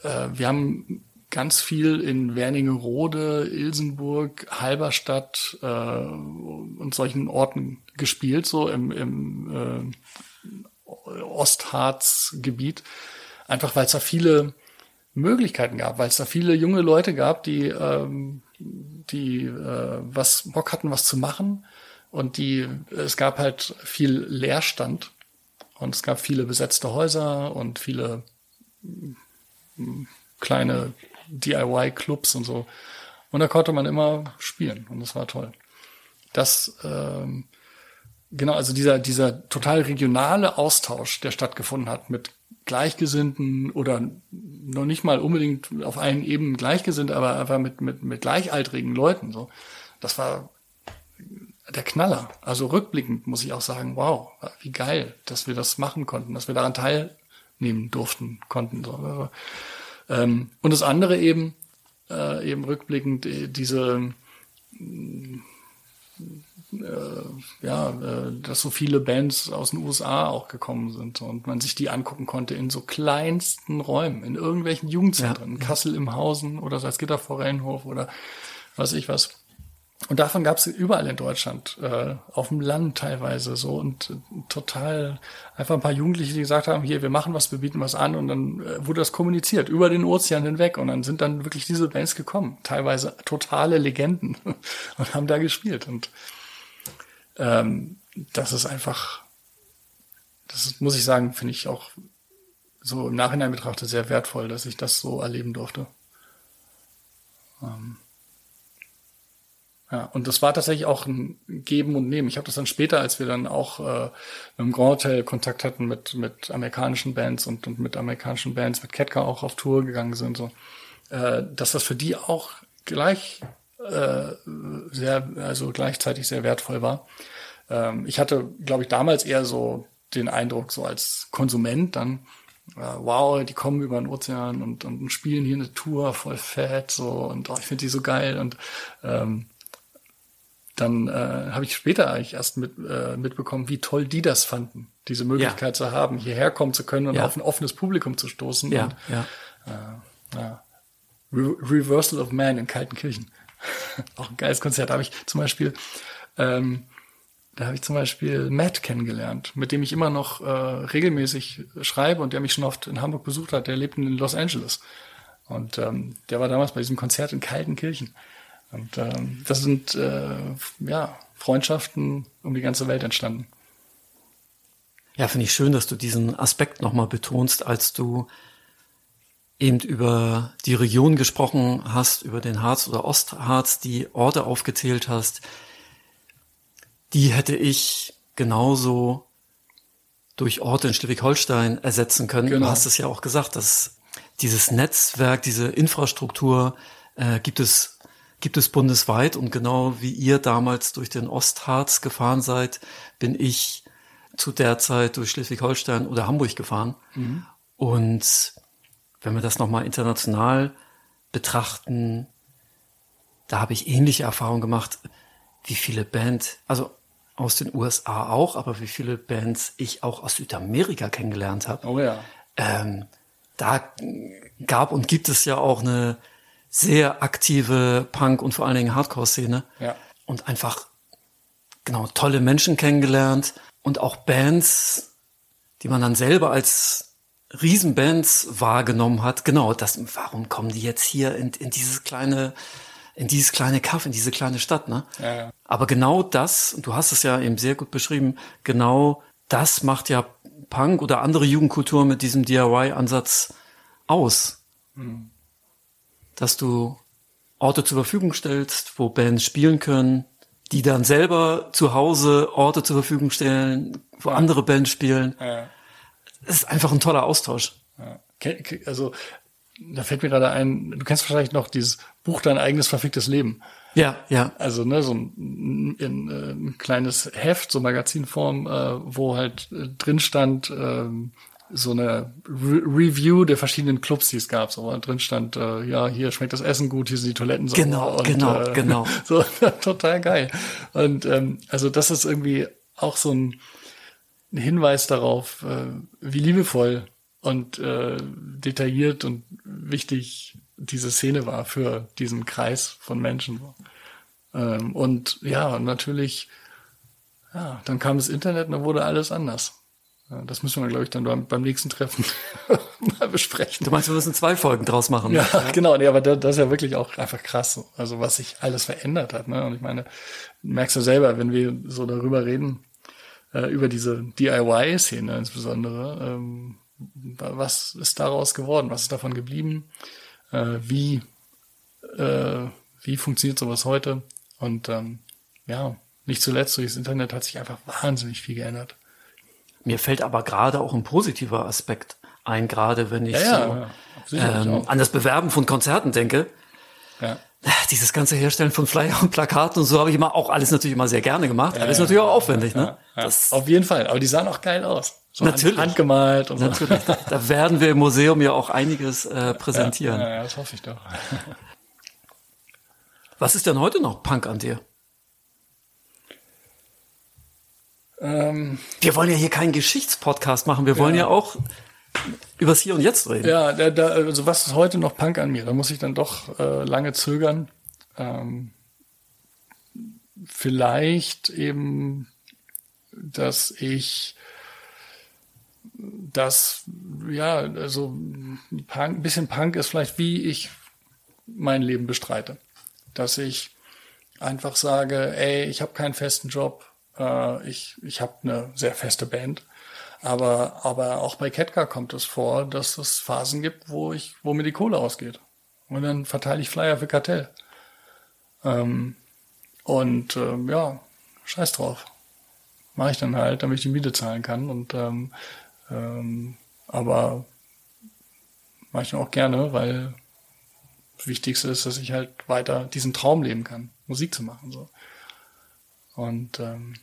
äh, wir haben ganz viel in Wernigerode, Ilsenburg, Halberstadt äh, und solchen Orten gespielt, so im, im äh, Ostharzgebiet. Einfach weil es da viele Möglichkeiten gab, weil es da viele junge Leute gab, die, ähm, die äh, was Bock hatten, was zu machen. Und die, es gab halt viel Leerstand und es gab viele besetzte Häuser und viele kleine DIY-Clubs und so. Und da konnte man immer spielen und das war toll. Das, ähm, genau, also dieser, dieser total regionale Austausch, der stattgefunden hat mit Gleichgesinnten oder noch nicht mal unbedingt auf allen Ebenen Gleichgesinnte, aber einfach mit, mit, mit gleichaltrigen Leuten, so. Das war der Knaller. Also rückblickend muss ich auch sagen, wow, wie geil, dass wir das machen konnten, dass wir daran teilnehmen durften, konnten. So. Ähm, und das andere eben, äh, eben rückblickend, äh, diese, äh, ja, äh, dass so viele Bands aus den USA auch gekommen sind und man sich die angucken konnte in so kleinsten Räumen, in irgendwelchen Jugendzentren, ja. Kassel im Hausen oder Salzgitter vor Rheinhof oder was ich was. Und davon gab es überall in Deutschland, äh, auf dem Land teilweise so und äh, total einfach ein paar Jugendliche, die gesagt haben, hier, wir machen was, wir bieten was an und dann äh, wurde das kommuniziert über den Ozean hinweg und dann sind dann wirklich diese Bands gekommen, teilweise totale Legenden und haben da gespielt und ähm, das ist einfach, das ist, muss ich sagen, finde ich auch so im Nachhinein betrachtet sehr wertvoll, dass ich das so erleben durfte. Ähm, ja, und das war tatsächlich auch ein Geben und Nehmen. Ich habe das dann später, als wir dann auch äh, im Grand Hotel Kontakt hatten mit, mit amerikanischen Bands und, und mit amerikanischen Bands, mit Ketka auch auf Tour gegangen sind, so, äh, dass das für die auch gleich äh, sehr, also gleichzeitig sehr wertvoll war. Ähm, ich hatte, glaube ich, damals eher so den Eindruck, so als Konsument dann, äh, wow, die kommen über den Ozean und, und spielen hier eine Tour voll fett, so und oh, ich finde die so geil und ähm, dann äh, habe ich später eigentlich erst mit, äh, mitbekommen, wie toll die das fanden, diese Möglichkeit ja. zu haben, hierher kommen zu können und ja. auf ein offenes Publikum zu stoßen. Ja, und, ja. Äh, ja. Re Reversal of Man in Kaltenkirchen. Auch ein geiles Konzert. Da habe ich zum Beispiel, ähm, da habe ich zum Beispiel Matt kennengelernt, mit dem ich immer noch äh, regelmäßig schreibe und der mich schon oft in Hamburg besucht hat. Der lebt in Los Angeles. Und ähm, der war damals bei diesem Konzert in Kaltenkirchen. Und ähm, das sind äh, ja Freundschaften um die ganze Welt entstanden. Ja, finde ich schön, dass du diesen Aspekt nochmal betonst, als du eben über die Region gesprochen hast, über den Harz oder Ostharz, die Orte aufgezählt hast. Die hätte ich genauso durch Orte in Schleswig-Holstein ersetzen können. Genau. Du hast es ja auch gesagt, dass dieses Netzwerk, diese Infrastruktur äh, gibt es gibt es bundesweit und genau wie ihr damals durch den Ostharz gefahren seid, bin ich zu der Zeit durch Schleswig-Holstein oder Hamburg gefahren. Mhm. Und wenn wir das nochmal international betrachten, da habe ich ähnliche Erfahrungen gemacht, wie viele Bands, also aus den USA auch, aber wie viele Bands ich auch aus Südamerika kennengelernt habe. Oh ja. Ähm, da gab und gibt es ja auch eine sehr aktive Punk- und vor allen Dingen Hardcore-Szene. Ja. Und einfach, genau, tolle Menschen kennengelernt und auch Bands, die man dann selber als Riesenbands wahrgenommen hat. Genau, das, warum kommen die jetzt hier in, in dieses kleine, in dieses kleine Kaff, in diese kleine Stadt, ne? Ja, ja. Aber genau das, du hast es ja eben sehr gut beschrieben, genau das macht ja Punk oder andere Jugendkultur mit diesem DIY-Ansatz aus. Mhm dass du Orte zur Verfügung stellst, wo Bands spielen können, die dann selber zu Hause Orte zur Verfügung stellen, wo andere Bands spielen. Ja. Es ist einfach ein toller Austausch. Ja. Also, da fällt mir gerade ein, du kennst wahrscheinlich noch dieses Buch Dein eigenes verficktes Leben. Ja, ja. Also, ne, so ein, ein, ein kleines Heft, so Magazinform, äh, wo halt äh, drin stand, äh, so eine Re Review der verschiedenen Clubs, die es gab. So drin stand, äh, ja, hier schmeckt das Essen gut, hier sind die Toiletten sauber. Genau, und, genau, äh, genau. So total geil. Und ähm, also das ist irgendwie auch so ein, ein Hinweis darauf, äh, wie liebevoll und äh, detailliert und wichtig diese Szene war für diesen Kreis von Menschen. Ähm, und ja, natürlich, ja, dann kam das Internet und dann wurde alles anders. Das müssen wir, glaube ich, dann beim, nächsten Treffen mal besprechen. Du meinst, wir müssen zwei Folgen draus machen? Ja, ja. genau. Nee, aber das, das, ist ja wirklich auch einfach krass. Also was sich alles verändert hat. Ne? Und ich meine, merkst du selber, wenn wir so darüber reden, äh, über diese DIY-Szene insbesondere, ähm, was ist daraus geworden? Was ist davon geblieben? Äh, wie, äh, wie funktioniert sowas heute? Und ähm, ja, nicht zuletzt durch das Internet hat sich einfach wahnsinnig viel geändert. Mir fällt aber gerade auch ein positiver Aspekt ein, gerade wenn ich ja, so ja, ähm, an das Bewerben von Konzerten denke. Ja. Dieses ganze Herstellen von Flyer und Plakaten und so habe ich immer auch alles natürlich immer sehr gerne gemacht. Ja, aber ist natürlich auch aufwendig, ne? Das Auf jeden Fall. Aber die sahen auch geil aus. So natürlich. Handgemalt und natürlich. so. Da werden wir im Museum ja auch einiges äh, präsentieren. Ja, das hoffe ich doch. Was ist denn heute noch Punk an dir? Ähm, wir wollen ja hier keinen Geschichtspodcast machen. Wir wollen ja, auch übers Hier und Jetzt reden. Ja, da, da, also was ist heute noch Punk an mir? Da muss ich dann doch äh, lange zögern. Ähm, vielleicht eben, dass ich das, ja, also Punk, ein bisschen Punk ist vielleicht, wie ich mein Leben bestreite. Dass ich einfach sage, ey, ich habe keinen festen Job, äh, ich ich habe eine sehr feste Band. Aber, aber auch bei Ketka kommt es vor, dass es Phasen gibt, wo ich, wo mir die Kohle ausgeht. Und dann verteile ich Flyer für Kartell. Ähm, und ähm, ja, scheiß drauf. Mache ich dann halt, damit ich die Miete zahlen kann. Und ähm, ähm, aber mache ich dann auch gerne, weil das Wichtigste ist, dass ich halt weiter diesen Traum leben kann, Musik zu machen. So. Und ähm,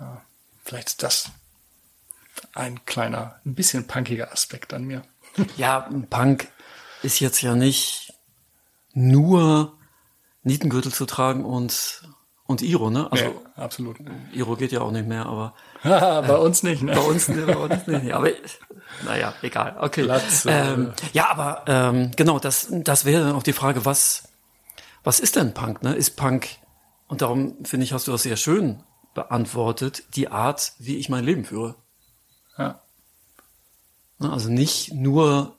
ja, vielleicht ist das ein kleiner, ein bisschen punkiger Aspekt an mir. Ja, Punk ist jetzt ja nicht nur Nietengürtel zu tragen und und Iro, ne? Also nee, absolut. Iro geht ja auch nicht mehr, aber bei äh, uns nicht, ne? Bei uns, bei uns nicht. Aber naja, egal. Okay. Platz, ähm, ja, aber ähm, genau, das das wäre dann auch die Frage, was was ist denn Punk? Ne? Ist Punk und darum finde ich, hast du das sehr schön beantwortet, die Art, wie ich mein Leben führe. Ja. Also nicht nur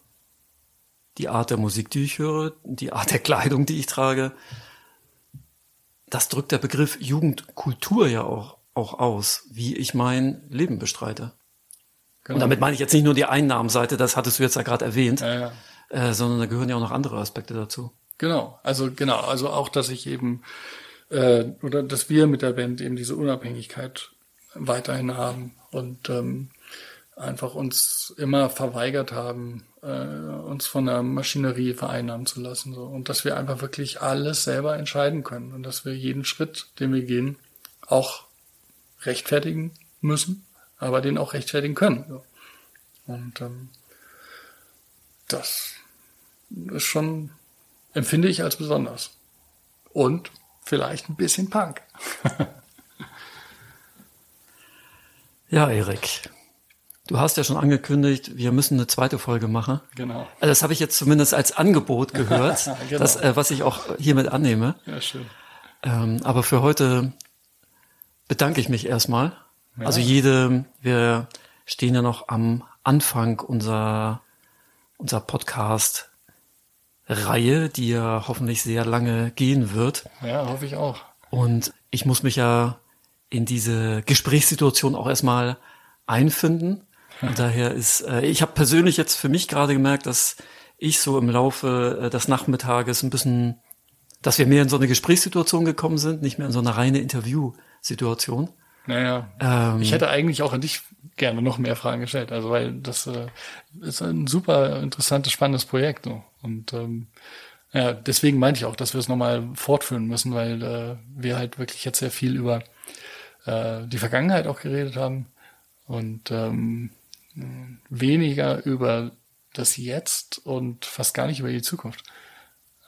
die Art der Musik, die ich höre, die Art der Kleidung, die ich trage. Das drückt der Begriff Jugendkultur ja auch, auch aus, wie ich mein Leben bestreite. Genau. Und damit meine ich jetzt nicht nur die Einnahmenseite, das hattest du jetzt ja gerade erwähnt, ja, ja. Äh, sondern da gehören ja auch noch andere Aspekte dazu. Genau, also genau, also auch, dass ich eben äh, oder dass wir mit der Band eben diese Unabhängigkeit weiterhin haben und ähm, einfach uns immer verweigert haben, äh, uns von der Maschinerie vereinnahmen zu lassen. So. Und dass wir einfach wirklich alles selber entscheiden können und dass wir jeden Schritt, den wir gehen, auch rechtfertigen müssen, aber den auch rechtfertigen können. So. Und ähm, das ist schon, empfinde ich als besonders. Und vielleicht ein bisschen Punk. ja, Erik. Du hast ja schon angekündigt, wir müssen eine zweite Folge machen. Genau. Also das habe ich jetzt zumindest als Angebot gehört, genau. das, äh, was ich auch hiermit annehme. Ja, schön. Ähm, aber für heute bedanke ich mich erstmal. Ja. Also jede, wir stehen ja noch am Anfang unserer, unserer Podcast Reihe, die ja hoffentlich sehr lange gehen wird. Ja, hoffe ich auch. Und ich muss mich ja in diese Gesprächssituation auch erstmal einfinden. Und daher ist, äh, ich habe persönlich jetzt für mich gerade gemerkt, dass ich so im Laufe äh, des Nachmittages ein bisschen, dass wir mehr in so eine Gesprächssituation gekommen sind, nicht mehr in so eine reine Interviewsituation. Naja, ähm, ich hätte eigentlich auch an dich gerne noch mehr Fragen gestellt, also weil das äh, ist ein super interessantes, spannendes Projekt. So. Und ähm, ja, deswegen meinte ich auch, dass wir es nochmal fortführen müssen, weil äh, wir halt wirklich jetzt sehr viel über äh, die Vergangenheit auch geredet haben und ähm, weniger über das Jetzt und fast gar nicht über die Zukunft.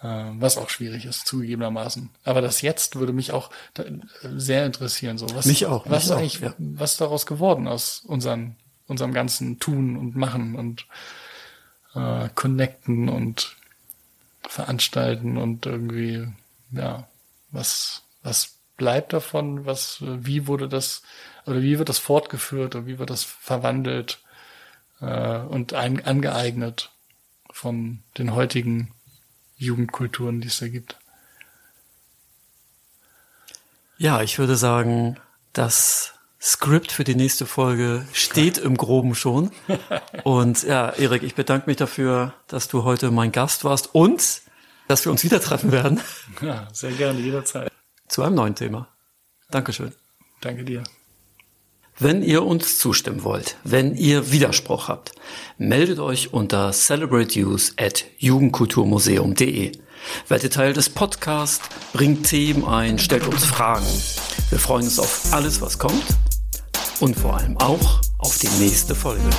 Äh, was auch schwierig ist, zugegebenermaßen. Aber das Jetzt würde mich auch sehr interessieren. So, was, mich auch. Was mich ist eigentlich, ja. was daraus geworden aus unseren, unserem ganzen Tun und Machen und äh, Connecten und veranstalten und irgendwie, ja, was, was bleibt davon, was, wie wurde das, oder wie wird das fortgeführt oder wie wird das verwandelt äh, und ein, angeeignet von den heutigen Jugendkulturen, die es da gibt. Ja, ich würde sagen, das Skript für die nächste Folge steht im Groben schon. Und ja, Erik, ich bedanke mich dafür, dass du heute mein Gast warst und dass wir uns wieder treffen werden. Ja, sehr gerne, jederzeit. Zu einem neuen Thema. Dankeschön. Danke dir. Wenn ihr uns zustimmen wollt, wenn ihr Widerspruch habt, meldet euch unter celebrateuse at jugendkulturmuseum.de. Werdet Teil des Podcasts, bringt Themen ein, stellt uns Fragen. Wir freuen uns auf alles, was kommt und vor allem auch auf die nächste Folge.